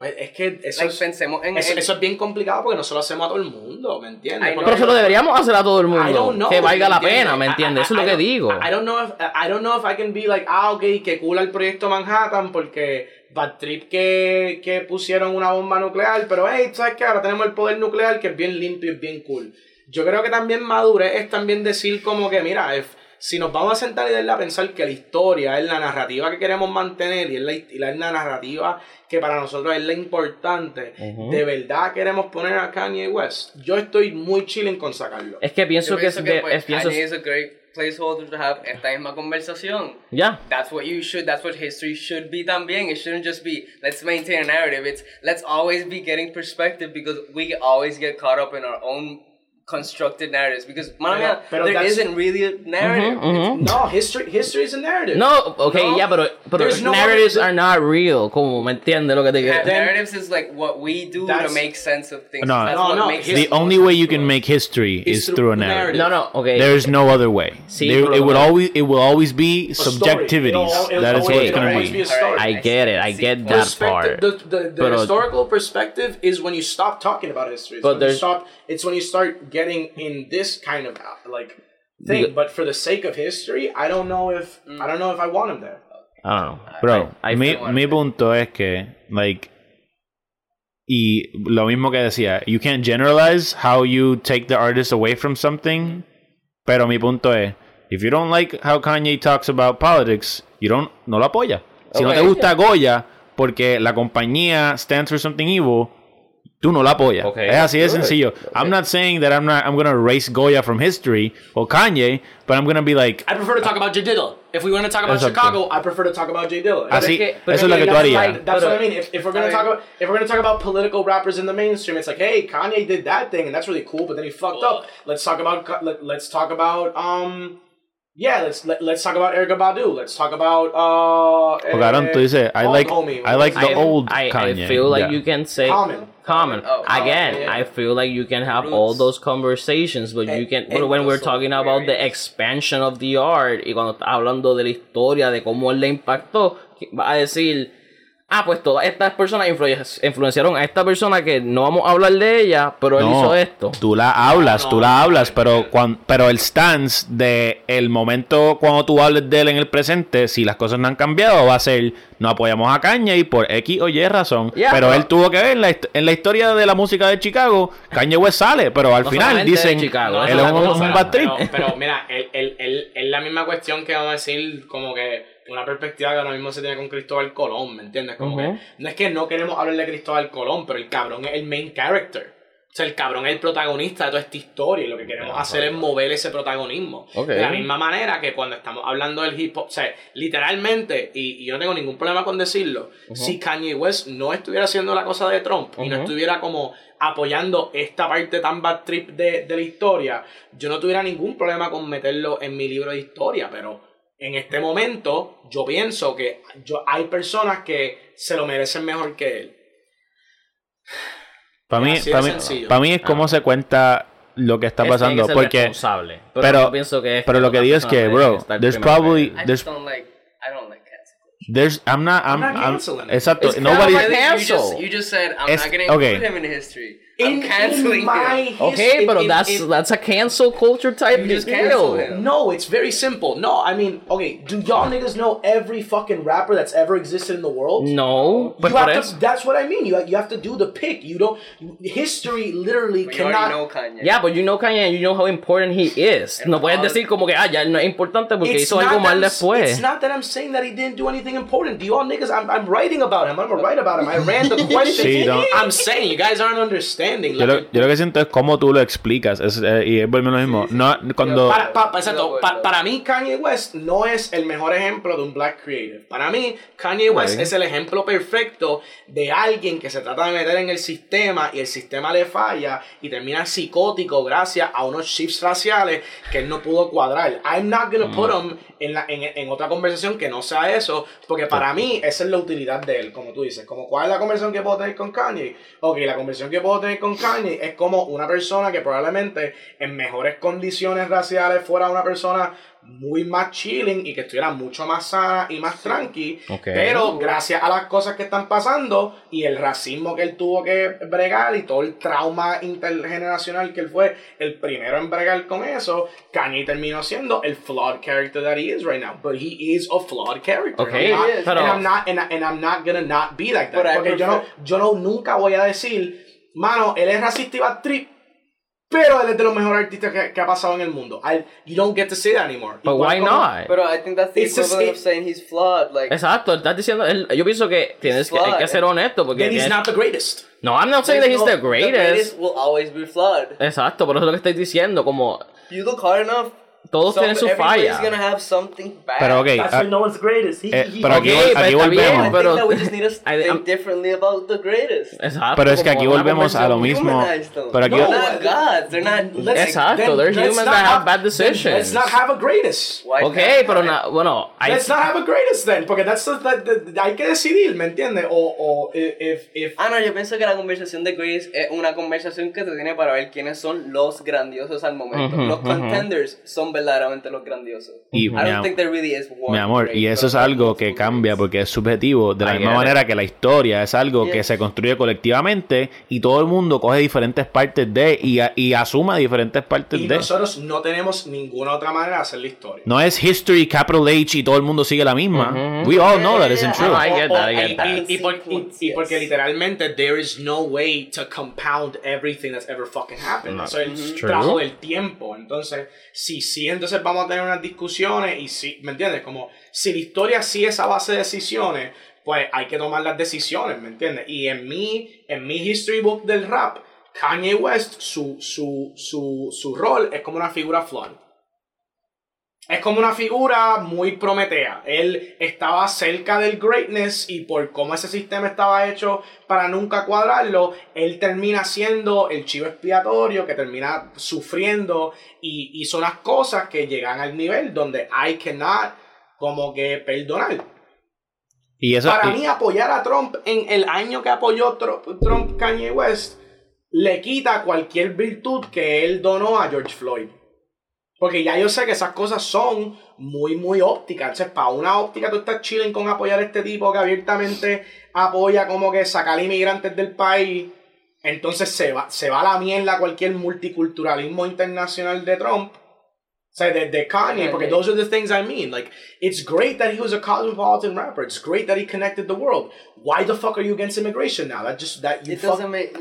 Es que eso, Like, es, pensemos en eso, el- eso es bien complicado porque no se lo hacemos a todo el mundo, ¿me entiendes? Porque- Pero se lo deberíamos hacer a todo el I mundo. don't know, Que valga la ¿entiendes? pena, ¿me entiendes? I- Eso es lo que digo. I don't know if I don't know if I can be like, ah, ok, que cool el proyecto Manhattan porque Bad Trip que, que pusieron una bomba nuclear, pero hey, ¿sabes qué? Ahora tenemos el poder nuclear que es bien limpio y es bien cool. Yo creo que también madurez es también decir como que, mira, if, si nos vamos a sentar y darle a pensar que la historia es la narrativa que queremos mantener y es la, y la, es la narrativa que para nosotros es la importante, ¿de verdad queremos poner a Kanye West? Yo estoy muy chilling con sacarlo. Es que pienso Yo que es, pienso de- pues, es- pienso- Kanye is a great placeholder to have esta misma conversación. ya. That's what you should, that's what history should be también. It shouldn't just be, let's maintain a narrative. It's, let's always be getting perspective because we always get caught up in our own constructed narratives. Because, mano Pero- mía, pero there that's- isn't really a narrative. ujú. No, history, history is a narrative. No, ok, No, ya, but, pero there's no narratives other- are not real. Como, ¿me entiendes lo que te Yeah, quiero narratives is like what we do to make sense of things. No, That's no, what no, makes The only way you can make history Is is through through a the narrative. No, no, ok. There's no other way. Sí, There- it would always it will always be A story. subjectivities. It'll- it'll That is what it's gonna be. be. I get it, I get that part. the, the, the historical perspective is when you stop talking about history. But there's- stop. It's when you start getting in this kind of uh, like thing. Because- but for the sake of history, I don't know if I don't know if I want him there. I don't know. Bro, I- I mi, feel- mi punto es que, like, y lo mismo que decía, you can't generalize how you take the artist away from something, pero mi punto es, if you don't like how Kanye talks about politics, you don't, no lo apoya. Si no te gusta Goya, porque la compañía stands for something evil, tú no la apoyas. Okay. Es así de Good. sencillo. I'm not saying that I'm not, I'm gonna erase Goya from history or Kanye, but I'm gonna be like, I prefer to talk about J Dilla. If we want to talk about Exacto. Chicago, I prefer to talk about J Dilla. así, que- eso es es lo que que tú that's harías. like- That's Pero- what I mean. If, if we're gonna I talk about if we're gonna talk about political rappers in the mainstream, it's like, hey, Kanye did that thing, and that's really cool, but then he fucked up. Let's talk about let, let's talk about um. Yeah, let's let, let's talk about Erica Badu. Let's talk about uh. Porque Aaron, tú dices, I like, homie. I like the I, old I, Kanye. I feel like Yeah. you can say Common. common. Oh, Common, Again, yeah. I feel like you can have all those conversations, but you can. But when we're talking about the expansion of the art y cuando estás hablando de la historia de cómo él le impactó, va a decir. Ah, pues todas estas personas influ- influenciaron a esta persona que no vamos a hablar de ella, pero él hizo esto. Tú la hablas, No, tú la hablas, no, pero no. cuan- pero el stance de el momento cuando tú hables de él en el presente, si las cosas no han cambiado, va a ser no apoyamos a Kanye por X o Y razón. Yeah, pero pero- él tuvo que ver en la, en la historia de la música de Chicago, Kanye West sale, pero al No final dicen Chicago, él es un, un cosa, bad trip. Pero, pero mira, el, el, el, es la misma cuestión que vamos a decir, como que una perspectiva que ahora mismo se tiene con Cristóbal Colón, ¿me entiendes? Como que no es que no queremos hablar de Cristóbal Colón, pero el cabrón es el main character. O sea, el cabrón es el protagonista de toda esta historia y lo que queremos hacer es mover ese protagonismo. De la misma manera que cuando estamos hablando del hip hop, o sea, literalmente, y, y yo no tengo ningún problema con decirlo, si Kanye West no estuviera haciendo la cosa de Trump y no estuviera como apoyando esta parte tan bad trip de, de la historia, yo no tuviera ningún problema con meterlo en mi libro de historia, pero en este momento yo pienso que yo, hay personas que se lo merecen mejor que él. Para mí, para mí, mí es cómo se cuenta lo que está pasando, porque responsable. Pero, pero- yo pienso que pero lo que digo es que, bro, there's probably- I There's- just don't like, I don't like there's I'm not I'm, I'm not canceling exacto, It's nobody like-? You cancel. just, you just said I'm Es- not gonna okay. include him in history. In- I'm canceling in my him. his- Okay, but in- that's in- that's a cancel culture type You just cancel him. No, it's very simple. No, I mean, okay, do y'all niggas know every fucking rapper that's ever existed in the world? No, pues you por have eso. to, that's what I mean. You, you have to do the pick. You don't. History literally But you cannot. know Kanye. Yeah, but you know Kanye, you know how important he is. No puedes all- decir como que ah, ya no es importante porque hizo algo that mal I'm- después. It's not that I'm saying that he didn't do anything important. Do y'all niggas? I'm, I'm writing about him. I'm gonna write about him. I ran the question. I'm saying you guys aren't understanding. Yo Like, lo, yo lo que siento es cómo tú lo explicas. Es, eh, y es volver lo mismo. No, cuando. Para, exacto, para mí Kanye West no es el mejor ejemplo de un black creative. Para mí Kanye West es el ejemplo perfecto de alguien que se trata de meter en el sistema y el sistema le falla y termina psicótico gracias a unos shifts raciales que él no pudo cuadrar. I'm not gonna put Mm. him en, la, en, en otra conversación que no sea eso, porque para mí esa es la utilidad de él, como tú dices. Como cuál es la conversación que puedo tener con Kanye. Ok, la conversación que puedo tener con Kanye es como una persona que probablemente en mejores condiciones raciales fuera una persona muy más chilling y que estuviera mucho más sana y más tranqui. Ok. Pero gracias a las cosas que están pasando y el racismo que él tuvo que bregar y todo el trauma intergeneracional que él fue el primero en bregar con eso, Kanye terminó siendo el flawed character that he is right now. But he is a flawed character. Ok, I'm not- pero- and I'm not, and, I- and I'm not gonna not be like that. But Porque yo no, yo no nunca voy a decir, mano, él es racista y bad trip. Pero él es de los mejores artistas que, que ha pasado en el mundo. I- you don't get to say that anymore. But why como- not? Pero I think that's the It's just- equivalent it- of saying he's flawed. Like, Exacto, estás diciendo, él- yo pienso que tienes que, hay que ser honesto porque Then he's tienes- not the greatest. No, I'm not saying that he's no- the greatest. will always be flawed. Exacto, pero eso es lo que estoy diciendo, como You look hard enough. Todos tienen su falla. gonna have something bad. Pero ok, That's why no one's greatest. He, eh, he, pero aquí, Ok, vol- pero aquí I volvemos. pero- I- greatest. Exacto. Pero es que aquí volvemos a lo mismo. Pero aquí They're No, not gods. They're not. Let's- Exacto, let's humans not that have bad decisions. Let's not have a greatest. Why Ok, not? pero na- bueno, hay, Let's not have a greatest then, porque that's the, the- the- hay que decidir, ¿me entiendes? O, o if, if Ah, no, yo pienso que la conversación de Grace es una conversación que se tiene para ver quiénes son los grandiosos al momento. Ujú, los ujú. contenders son verdaderamente los grandiosos. Y, I mi don't am- think there really is one Mi amor, great, y eso es algo que cambia porque es subjetivo, de la I misma get it. manera que la historia es algo que se construye colectivamente y todo el mundo coge diferentes partes de y, a- y asuma diferentes partes y de. nosotros no tenemos ninguna otra manera de hacer la historia. No es history capital H y todo el mundo sigue la misma. Ujú. We all know that isn't Yeah, true. I get that, I get y- that. y- y por- y- y porque literalmente there is no way to compound everything that's ever fucking happened. No, es el true. trabajo del tiempo. Entonces, si sí, entonces vamos a tener unas discusiones y si, ¿me entiendes? Como si la historia sí es a base de decisiones, pues hay que tomar las decisiones, ¿me entiendes? Y en mi, en mi history book del rap, Kanye West, su, su, su, su rol es como una figura flawed. Es como una figura muy prometea. Él estaba cerca del greatness y por cómo ese sistema estaba hecho para nunca cuadrarlo, él termina siendo el chivo expiatorio que termina sufriendo y hizo unas cosas que llegan al nivel donde I cannot como que perdonar. Y eso Para y- mí apoyar a Trump en el año que apoyó Tr- Trump Kanye West le quita cualquier virtud que él donó a George Floyd. Porque ya yo sé que esas cosas son muy, muy ópticas. Entonces, para una óptica tú estás chilling con apoyar a este tipo que abiertamente apoya como que sacar inmigrantes del país. Entonces se va, se va a la mierda cualquier multiculturalismo internacional de Trump. O sea, de, de Kanye, porque those are the things I mean. Like, it's great that he was a cosmopolitan rapper. It's great that he connected the world. Why the fuck are you against immigration now? That just, that you It fuck... doesn't make.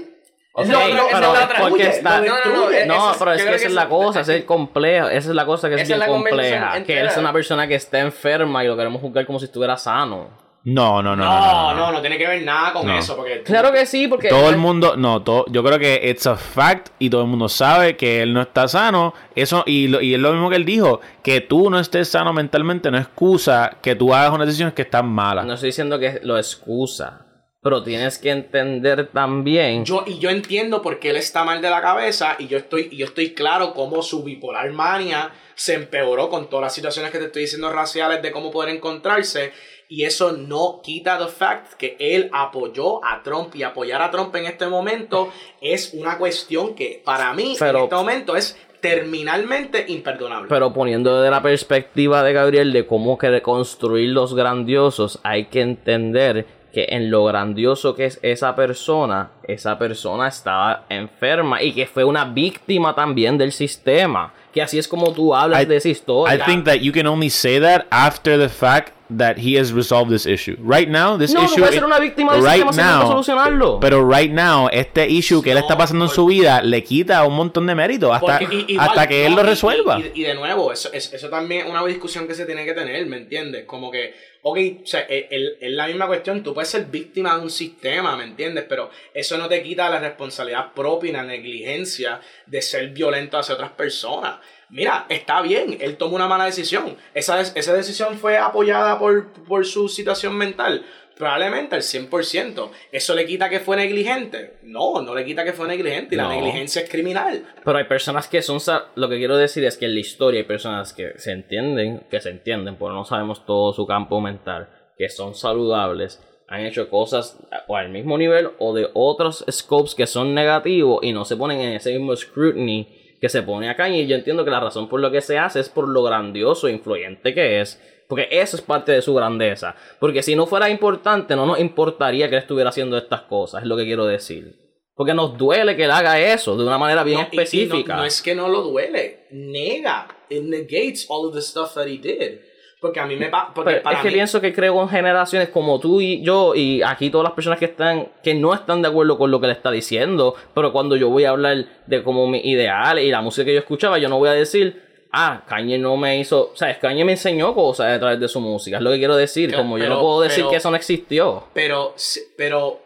No, no, pero eso lo porque está... No, no, no, No, es- pero es que creo esa que es la cosa, es el compleja, esa es la cosa que es Esa bien es la compleja, que él es una persona que está enferma y lo queremos juzgar como si estuviera sano. no, no, no, no, No, no, no, no. no, tiene que ver nada con No. eso. Porque Claro que sí, porque... Todo el mundo, no, todo, yo creo que it's a fact y todo el mundo sabe que él no está sano. Eso, y, lo- y es lo mismo que él dijo, que tú no estés sano mentalmente no excusa que tú hagas unas decisiones que están malas. No estoy diciendo que lo excusa, pero tienes que entender también... Yo, y yo entiendo por qué él está mal de la cabeza y yo estoy, y yo estoy claro cómo su bipolar mania se empeoró con todas las situaciones que te estoy diciendo raciales de cómo poder encontrarse y eso no quita the fact que él apoyó a Trump y apoyar a Trump en este momento es una cuestión que para mí Pero- en este momento es terminalmente imperdonable. Pero poniendo de la perspectiva de Gabriel de cómo que reconstruir los grandiosos, hay que entender que en lo grandioso que es esa persona, esa persona estaba enferma y que fue una víctima también del sistema. Que así es como tú hablas I- de esa historia. I think that you can only say that after the fact that he has resolved this issue. Right now, this no, no issue puede ser una víctima del right sistema now, solucionarlo. Pero right now, este issue que él está No, pasando en su vida le quita un montón de mérito hasta, igual, hasta que él no, lo y- resuelva. Y, y de nuevo, eso, es- eso también es una discusión que se tiene que tener, ¿me entiendes? Como que, ok, o sea, es, es- la misma cuestión, tú puedes ser víctima de un sistema, ¿me entiendes? Pero eso no te quita la responsabilidad propia y la negligencia de ser violento hacia otras personas. Mira, está bien, él tomó una mala decisión. Esa, esa decisión fue apoyada por, por su situación mental. Probablemente al 100%. ¿Eso le quita que fue negligente? No, no le quita que fue negligente. Y No. la negligencia es criminal. Pero hay personas que son... Lo que quiero decir es que en la historia hay personas que se entienden, que se entienden, porque no sabemos todo su campo mental, que son saludables, han hecho cosas o al mismo nivel o de otros scopes que son negativos y no se ponen en ese mismo scrutiny que se pone acá. Y yo entiendo que la razón por lo que se hace es por lo grandioso e influyente que es. Porque eso es parte de su grandeza. Porque si no fuera importante, no nos importaría que él estuviera haciendo estas cosas, es lo que quiero decir. Porque nos duele que él haga eso de una manera bien No, y- y no- específica. no, es que no lo duele, nega. It negates all of the stuff that he did. Porque a mí me. Porque para es que mí, pienso que creo con generaciones como tú y yo y aquí todas las personas que están que no están de acuerdo con lo que le está diciendo, pero cuando yo voy a hablar de como mis ideales y la música que yo escuchaba, yo no voy a decir, ah, Kanye no me hizo, o sea, Kanye me enseñó cosas a través de su música, es lo que quiero decir, Pero- como yo pero- no puedo decir pero- que eso no existió. Pero, pero.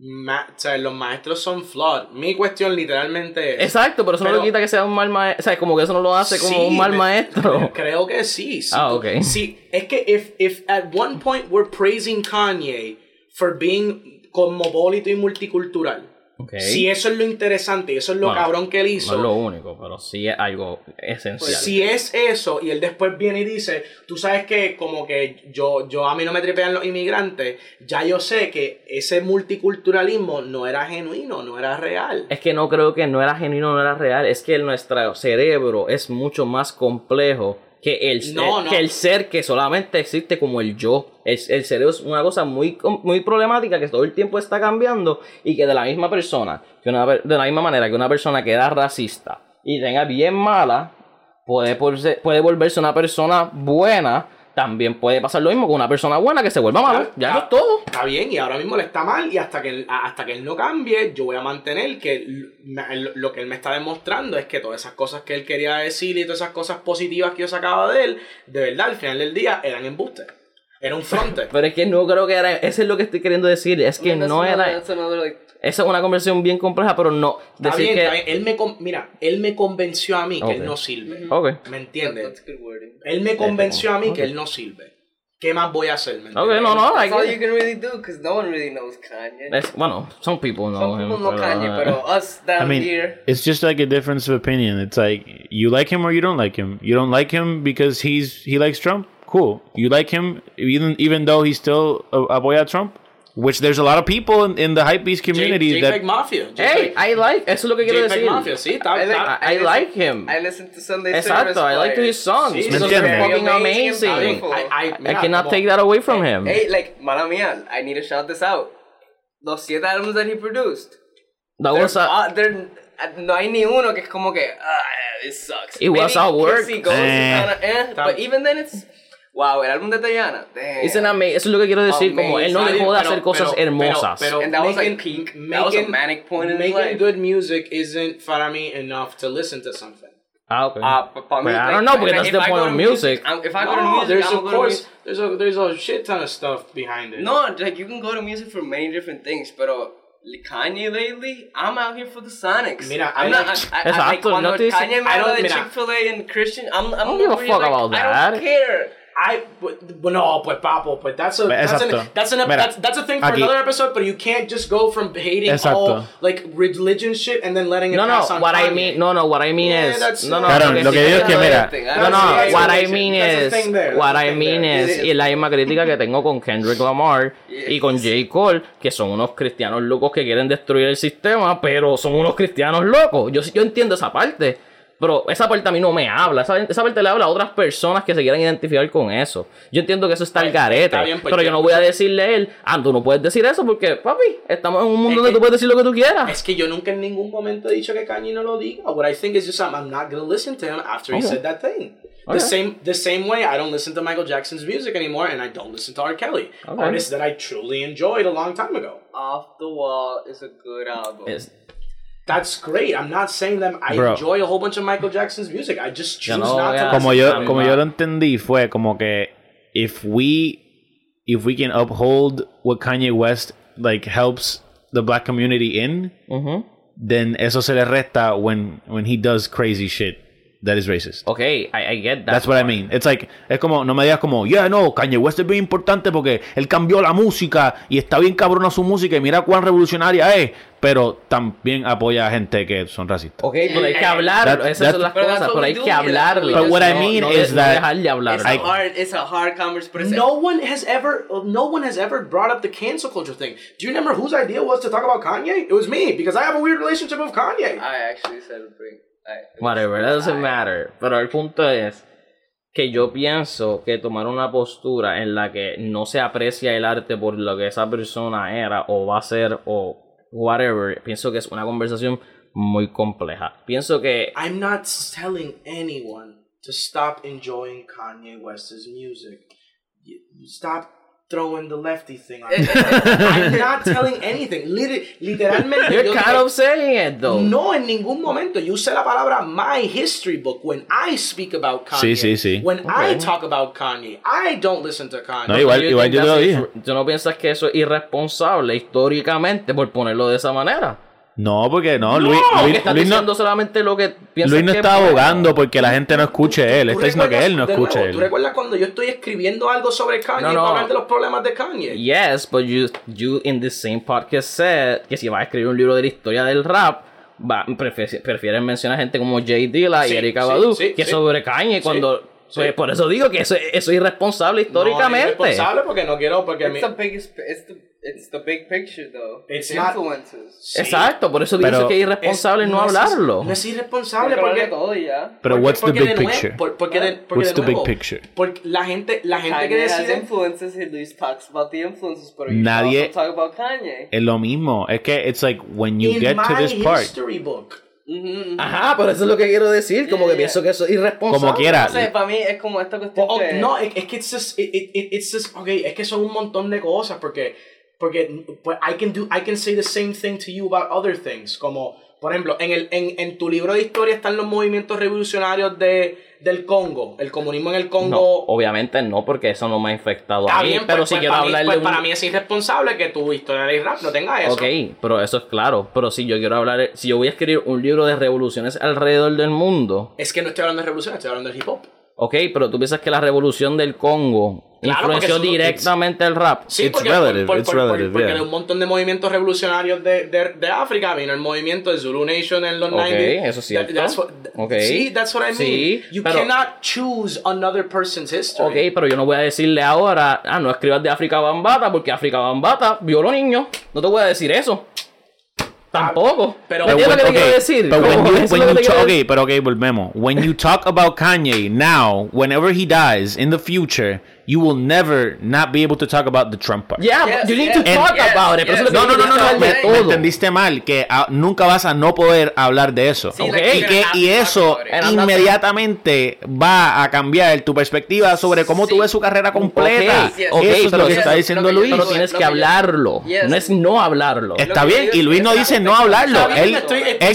ma- o sea, los maestros son flawed. Mi cuestión literalmente es. Exacto, pero eso no le quita que sea un mal maestro, o sea, como que eso no lo hace como Sí, un mal maestro. Creo que sí. sí Ah, ok. Sí, es que if, if at one point we're praising Kanye for being cosmopolito y multicultural, Si eso es lo interesante y eso es lo Bueno, cabrón que él No hizo, es lo único, pero sí es algo esencial. si es eso y él después viene y dice, tú sabes que como que yo, yo a mí no me tripean los inmigrantes, ya yo sé que ese multiculturalismo no era genuino, no era real. Es que no creo que no era genuino, no era real. Es que nuestro cerebro es mucho más complejo que el, No, no. que el ser que solamente existe como el yo. El, el cerebro es una cosa muy, muy problemática que todo el tiempo está cambiando y que de la misma persona, que una, de la misma manera que una persona que era racista y tenga bien mala, puede, puede volverse una persona buena. También puede pasar lo mismo con una persona buena que se vuelva mala. Ya eso es todo. Está bien, y ahora mismo le está mal, y hasta que, él, hasta que él no cambie, yo voy a mantener que lo que él me está demostrando es que todas esas cosas que él quería decir y todas esas cosas positivas que yo sacaba de él, de verdad, al final del día, eran embustes. Era un fronte. Pero es que no creo que era. Eso es lo que estoy queriendo decir. Es que no that's era. Esa es una conversación bien compleja, pero no. Está Decir bien, que. está bien. Él me, con- mira, él me convenció a mí que Ok. él no sirve. Ok. ¿Me entiendes? that's good wording. Él me convenció a mí Ok. que él no sirve. ¿Qué más voy a hacer? ¿Me Ok, entiendes? no, no, I That's all you can really do, because no one really knows Kanye. Es- bueno, some people know Some him, people know pero, Kanye, uh, pero us down I mean, here. it's just like a difference of opinion. It's like you like him or you don't like him. You don't like him because he's he likes Trump. Cool. You like him even even though he's still a, boy at Trump, which there's a lot of people in, in the hypebeast J- community JPEG that Mafia. Hey, I like. Eso es lo que quiero JPEG decir. Mafia, sí, está, I like- está- I, I like him. I listen to Sunday Exacto, Service I like to his songs. Sí, because they're fucking Amazing, amazing. beautiful. I, I, I cannot take that away from him. Hey, like, mala mía, I need to shout this out. Los siete álbumes that he produced. That was a, ah, they're- ah, no hay ni uno que es como que, ah, it sucks. It was a work. Kissy Goes Eh. kinda, eh, but even then it's, wow, el álbum de ama- eso es lo que quiero decir. Como él no Amazing. dejó de Pero- hacer cosas pero- hermosas. pero- pero And that was, like, making- peak- that was a making- manic point in making life. good music isn't para mí enough to listen to something. ah, okay. Ah, but for me, But I like, don't know, because like, that's the I point of music. I'm- if I go to No, music, there's of course music. there's a there's a shit ton of stuff behind it. No, like you can go to music for many different things, pero Kanye lately, I'm out here for the Sonics. Mira, I I'm not, like- I, I, I, like Exacto, cuando no te dice- Kanye me I habla de mira. Chick-fil-A and Christian, I'm, I'm don't give a fuck like, about I that. don't care. I no, pues papo, pues that's a that's an, that's an Mira, that's, that's a thing for aquí- another episode. But you can't just go from hating Exacto. all like religion shit and then letting it No, no, pass on what I mean, no, no, what I mean Yeah, is, that's- no, no, Claro, lo que digo es que, mira, No, no, what I mean is, thing there, what I mean is, y la misma crítica que tengo con Kendrick Lamar y con J. Cole, que son unos cristianos locos que quieren destruir el sistema, pero son unos cristianos locos. Yo, yo entiendo esa parte, pero esa parte a mí no me habla. Esa, esa parte le habla a otras personas que se quieran identificar con eso. Yo entiendo que eso está bien, garete, está bien, pues pero yo no voy a decirle a él, ah, tú no puedes decir eso porque, papi, estamos en un mundo donde tú puedes decir lo que tú quieras. Es que yo nunca en ningún momento he dicho que Kanye no lo diga. What I think is just I'm, I'm not gonna listen to him after he Okay. said that thing. Okay. The same the same way I don't listen to Michael Jackson's music anymore, and I don't listen to R. Kelly, Okay. artists that I truly enjoyed a long time ago. Off the Wall is a good album. Es- That's great. I'm not saying that I Bro. enjoy a whole bunch of Michael Jackson's music. I just choose no not voy to. a- listen. como yo como yo lo entendí fue como que if we if we can uphold what Kanye West like helps the black community in Ujú. then eso se le resta when when he does crazy shit that is racist. Ok, I, I get that. That's what I mean. It's like, es como, no me digas como, yeah, no, Kanye West es bien importante porque él cambió la música y está bien cabrona su música y mira cuán revolucionaria es, pero también apoya a gente que son racistas. Ok, pero hay que hablar, That- esas son that- las But that's cosas, what pero hay que here. hablarle. But what I No- mean no is that- no hablar. It's I- a hard, it's a hard conversation. No one has ever, no one has ever brought up the cancel culture thing. Do you remember whose idea was to talk about Kanye? It was me because I have a weird relationship with Kanye. I actually said bring. Whatever, that doesn't matter. Pero el punto es que yo pienso que tomar una postura en la que no se aprecia el arte por lo que esa persona era o va a ser o whatever, pienso que es una conversación muy compleja. Pienso que I'm not telling anyone to stop enjoying Kanye West's music. Stop throwing the lefty thing on. I'm not telling anything. Liter- literalmente. You're yo kind dije, of saying it though. no, en ningún momento. Yo usé la palabra my history book when I speak about Kanye. Sí, sí, sí. When I talk about Kanye, I don't listen to Kanye. No, igual, igual yo lo dije. ¿Tú no piensas que eso es irresponsable históricamente por ponerlo de esa manera? No, porque no, Luis, Porque Luis, estás Luis no, diciendo solamente lo que piensas Luis no que está abogando porque la gente no escuche él. ¿Tú Está diciendo que él no escuche nuevo, ¿Tú él. recuerdas cuando yo estoy escribiendo algo sobre Kanye No, no. para hablar de los problemas de Kanye? Yes, but you, you in the same podcast said que si vas a escribir un libro de la historia del rap, va, prefiere- prefieren mencionar gente como Jay Dilla y Sí, Erika sí, Badu sí, que sí. sobre Kanye cuando... sí. pues, por eso digo que eso, eso es irresponsable No, históricamente. es responsable porque no quiero, porque It's mi- the biggest. It's the. It's the big picture, though. It's influences. Sí. Exacto, por eso Pero pienso que es irresponsable Es- no, es- hablarlo. No es irresponsable Porque porque... todo ya. Pero porque- what's the porque big nuevo- picture? por- porque de, porque What's de the big nuevo, picture? Porque la gente, la gente que Kanye has decide... influences. He Luis talks about the influences, but you Nadie- talk about Kanye. Es lo mismo. Es que it's like when you in get to this part. history book. Ajá, pero eso es lo que quiero decir, como que pienso que eso es irresponsable. Como quiera. No sé, para mí es como esta cuestión Oh, que... no, es, es que it's just, it, it, it- it's just, okay, es que son un montón de cosas porque, porque pues, I can do, I can say the same thing to you about other things, como, por ejemplo, en, el, en, en tu libro de historia están los movimientos revolucionarios de, del Congo, el comunismo en el No, Congo. obviamente no, porque eso no me ha infectado Está a mí, bien, pero pues, si pues, quiero hablarle pues, un- para mí es irresponsable que tu historia del rap no tenga eso. Ok, pero eso es claro. Pero si yo quiero hablar, si yo voy a escribir un libro de revoluciones alrededor del mundo, Es que no estoy hablando de revolución, estoy hablando del hip hop. Ok, pero tú piensas que la revolución del Congo Claro, influenció eso- directamente el rap. Sí, It's porque, relative, por- it's por- por- relative, porque yeah. de un montón de movimientos revolucionarios de, de, de África vino el movimiento de Zulu Nation en los Ok, 90. eso es cierto. That- that's what- Ok. Sí, that's what I mean. Sí, you pero- cannot choose another person's history. Ok, pero yo no voy a decirle ahora, ah, no escribas de África Bambata porque África Bambata violó niños. No te voy a decir eso. Tampoco. pero- ¿Me entiendes lo que te quiero decir? but when you, when you talk, okay, pero okay, volvemos. When you talk about Kanye now, whenever he dies in the future, you will never not be able to talk about the Trump part. Yeah, Yes, you need yes, to talk yes, about it. Pero No, no, no, no, que no, me, me entendiste mal, que ah, nunca vas a no poder hablar de eso. Sí, Ok. like, Y, que, y eso inmediatamente va a cambiar tu perspectiva sobre cómo tú Sí. ves su carrera completa. Ok, yes, ok, eso es lo pero que yes, está diciendo Luis. Pero tienes que hablarlo. No es no hablarlo. Está bien, y Luis no dice no hablarlo. Él,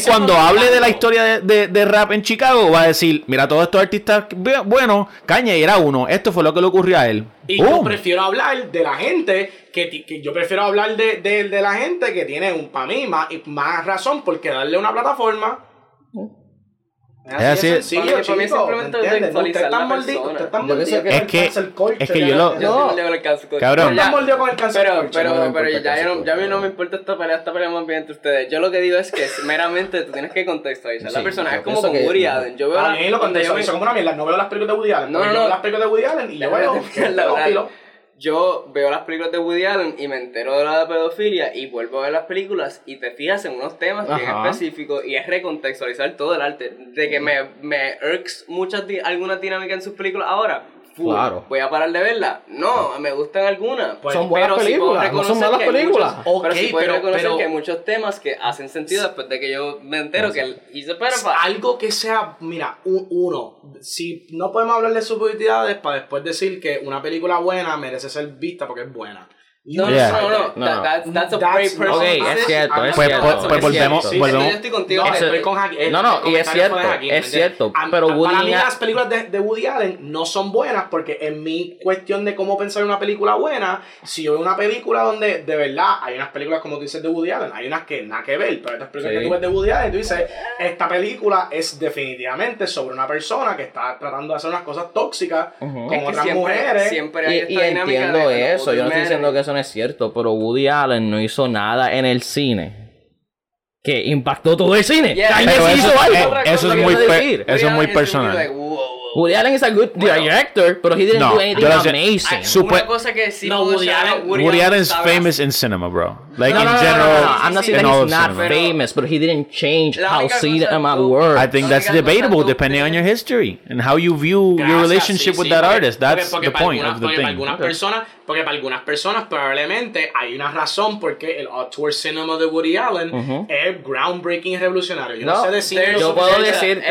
cuando hable de la historia de, rap en Chicago va a decir, mira, todos estos artistas, bu- bueno, Kanye era uno, esto fue lo que le ocurrió a él. Y yo prefiero hablar de la gente que, yo prefiero hablar de, de, de la gente que tiene un para mí más, y más razón porque darle una plataforma. Es así. de sencillo, Para para mí simplemente ¿me entiendes? de actualizar la persona. Es que- es que yo lo- No. Cabrón. Pero Pero, pero, ya, todo. ya a mí no me importa esta pelea, esta pelea más bien entre ustedes. Yo lo que digo es que meramente tú tienes que contextualizar Sí, la persona. Es como con Woody Allen. Yo veo la- mí lo donde yo me- contextualizo como una mierda. No veo las películas de Woody Allen. No, no, no. veo las películas de Woody Allen y yo veo Yo veo las películas de Woody Allen y me entero de la pedofilia y vuelvo a ver las películas y te fijas en unos temas bien Ajá. específicos y es recontextualizar todo el arte. De que me, me irks muchas di- algunas dinámicas en sus películas ahora. Full. Claro. ¿Voy a parar de verla? No, me gustan algunas. Pues, Son buenas Pero películas, no son reconocer malas películas. muchos- pero sí Ok, puedo pero- reconocer pero- que hay muchos temas que hacen sentido después de que yo me entero que él hizo. Algo que sea, mira, un- uno, si no podemos hablar de subjetividades para después decir que una película buena merece ser vista porque es buena. No, Yeah. no, no, no, No, That- no. that's, that's a That's very personal Ok, es cierto, es Pues- cierto. pues- pues volvemos-. Sí, volvemos- Yo estoy contigo. No, estoy con el- no, no, y es cierto, Jaque, es cierto, A- pero a- Woody Para mí las películas de, de Woody Allen no son buenas porque en mi cuestión de cómo pensar una película buena, si yo veo una película donde de verdad hay unas películas como tú dices de Woody Allen, hay unas que nada que ver, pero estas películas Sí. que tú ves de Woody Allen, tú dices, esta película es definitivamente sobre una persona que está tratando de hacer unas cosas tóxicas Ujú. con Es que otras siempre, mujeres. siempre hay Y, esta y dinámica entiendo de eso, yo no estoy diciendo que eso no es cierto, pero Woody Allen no hizo nada en el cine que impactó todo el cine. Yeah, eso, hizo algo. eh, Otra eso cosa es muy, eso es muy personal. Wow. Woody Allen is a good director, but he didn't No, do anything sé- amazing. Super- Una cosa que sí No, Woody Allen- Woody Allen's sabe famous in cinema, bro. Like no, in no, no, general, no, no, no. I'm not saying in that he's not cinema. famous, but he didn't change how cinema works. I think that's debatable depending on your history and how you view your relationship sí, with sí, that artist. That's porque- the point of the thing. Para algunas personas, porque para algunas personas probablemente hay una razón porque el auteur cinema de Woody Allen es groundbreaking y revolucionario. Yo no, No, sé decir yo puedo decir,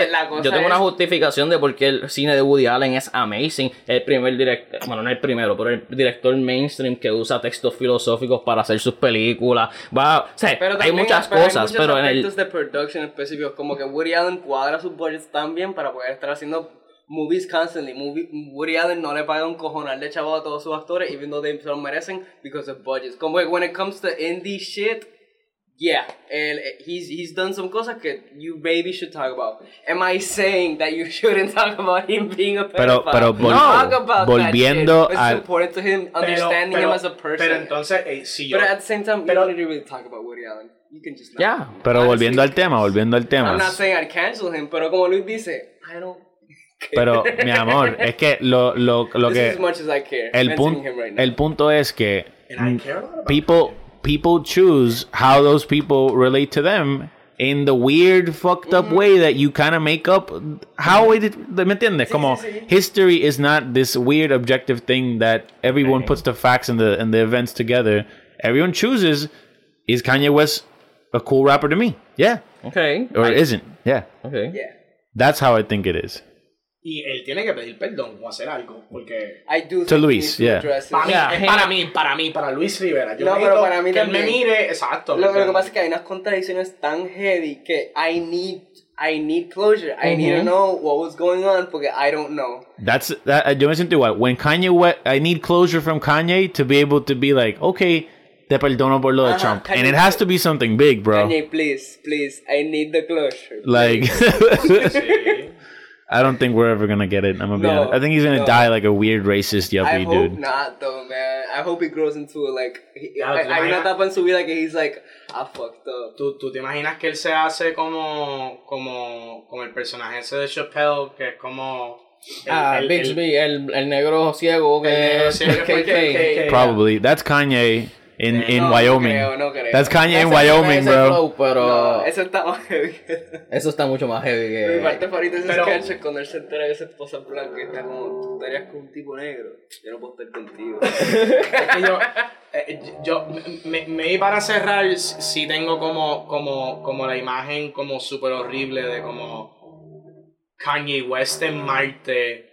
yo tengo una justificación de por qué el cine de Woody Allen es amazing. El primer director, bueno, no el primero, pero el director mainstream que usa textos filosóficos para hacer sus películas. Va, o sea, Pero hay muchas pero hay cosas, muchos pero en el. de production específicos, como que Woody Allen cuadra sus budgets tan bien para poder estar haciendo movies constantly. Movie, Woody Allen no le paga un cojonal de chavo a todos sus actores, even though they se lo merecen, because of budgets. Como que when it comes to indie shit, yeah, el, he's, he's done some cosas que you maybe should talk about. Am I saying that you shouldn't talk about him being a Pero- pedophile? pero vol- talk about volviendo that shit. al- It's important to him understanding him as a person. Pero entonces, eh, si yo. But at the same time, Pero- you don't need to really talk about Woody Allen. You can just not. Ya. Pero Honestly. volviendo al tema, volviendo al tema. I'm not saying I'd cancel him, pero como Luis dice, I don't. Pero, mi amor, es que lo, lo, lo This is que. as much as I care. El, mentioning pun- him right now. el punto es que And I care a lot about people, people choose how those people relate to them in the weird, fucked up mm-hmm. way that you kind of make up how it. ¿Me entiendes? Como sí, sí. history is not this weird objective thing that everyone puts the facts and the and the events together. Everyone chooses. Is Kanye West a cool rapper to me? Yeah, Ok. or it isn't? Yeah, Ok. Yeah. that's how I think it is. Y él tiene que pedir perdón o hacer algo. Porque. I do To Luis, yeah. Para mí, Yeah, es para no. mí, para mí, para Luis Rivera. Yo No, pero para mí que él me mire, exacto. Lo, lo que pasa es que hay unas contradicciones tan heavy que I need, I need closure. I need to know what was going on porque I don't know. That's that. Yo me siento igual. When Kanye West, I need closure from Kanye to be able to be like, okay, te perdono por lo de Trump, and Kanye- it has to be something big, bro. Kanye, please, please, I need the closure. Like, Sí. I don't think we're ever gonna get it. I'm gonna be No, honest. I think he's gonna no. die like a weird racist I hope dude. not, though, man. I hope he grows into like. He, Ya, hay ¿te hay una imaginas? etapa en su vida que he's like, I fucked up. ¿Tú, tú te imaginas que él se hace como, como, como el personaje ese de Chappelle, que es como... el- Ah, el- Bixby, el, el negro ciego que El negro ciego que fue KK. KK. Probably that's Kanye in in No, no Wyoming. creo, no creo. That's Kanye in Wyoming, bro. flow, pero No, eso está más heavy. eso está mucho más heavy Mi que. parte favorita es ese Pero- sketch cuando él se entera que su esposa es blanca está como, tú estarías con un tipo negro. Yo no puedo estar contigo. Es que yo, eh, yo me, me para cerrar, sí tengo como, como, como la imagen como súper horrible de como Kanye West en Marte,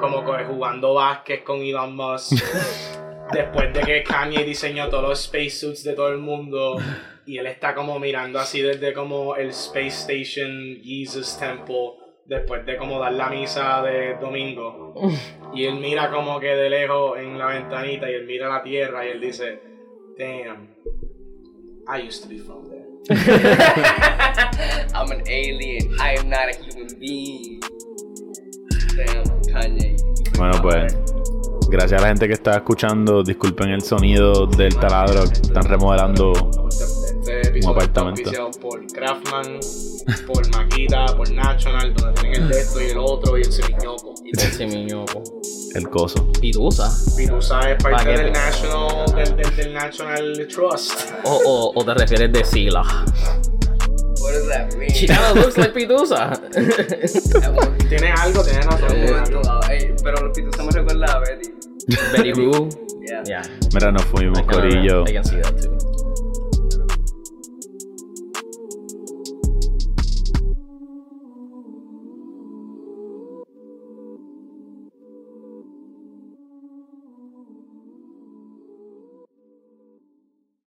como co- jugando básquet con Elon Musk. Después de que Kanye diseñó todos los spacesuits de todo el mundo y él está como mirando así desde como el Space Station Jesus Temple después de como dar la misa de domingo y él mira como que de lejos en la ventanita y él mira la tierra y él dice damn I used to be from there I'm an alien. I am not a human being. Damn, Kanye. Bueno, pues gracias a la gente que está escuchando. Disculpen el sonido del taladro. Están remodelando. este está apartamento. por Craftman por Maquita por National donde tienen el de esto y el otro y el semiñoco Y del semiñoco. El coso. Pitusa. Pirusa es parte Paquete. del National del, del, del National Trust O, o, o te refieres de Sila. What does that mean? Looks like Pitusa. tiene algo tiene razón un dado, ey, pero los pitos se me recuerda a Betty. Betty Boo. Yeah. Yeah. Mira, nos fuimos, I can- Corillo. I can see that too.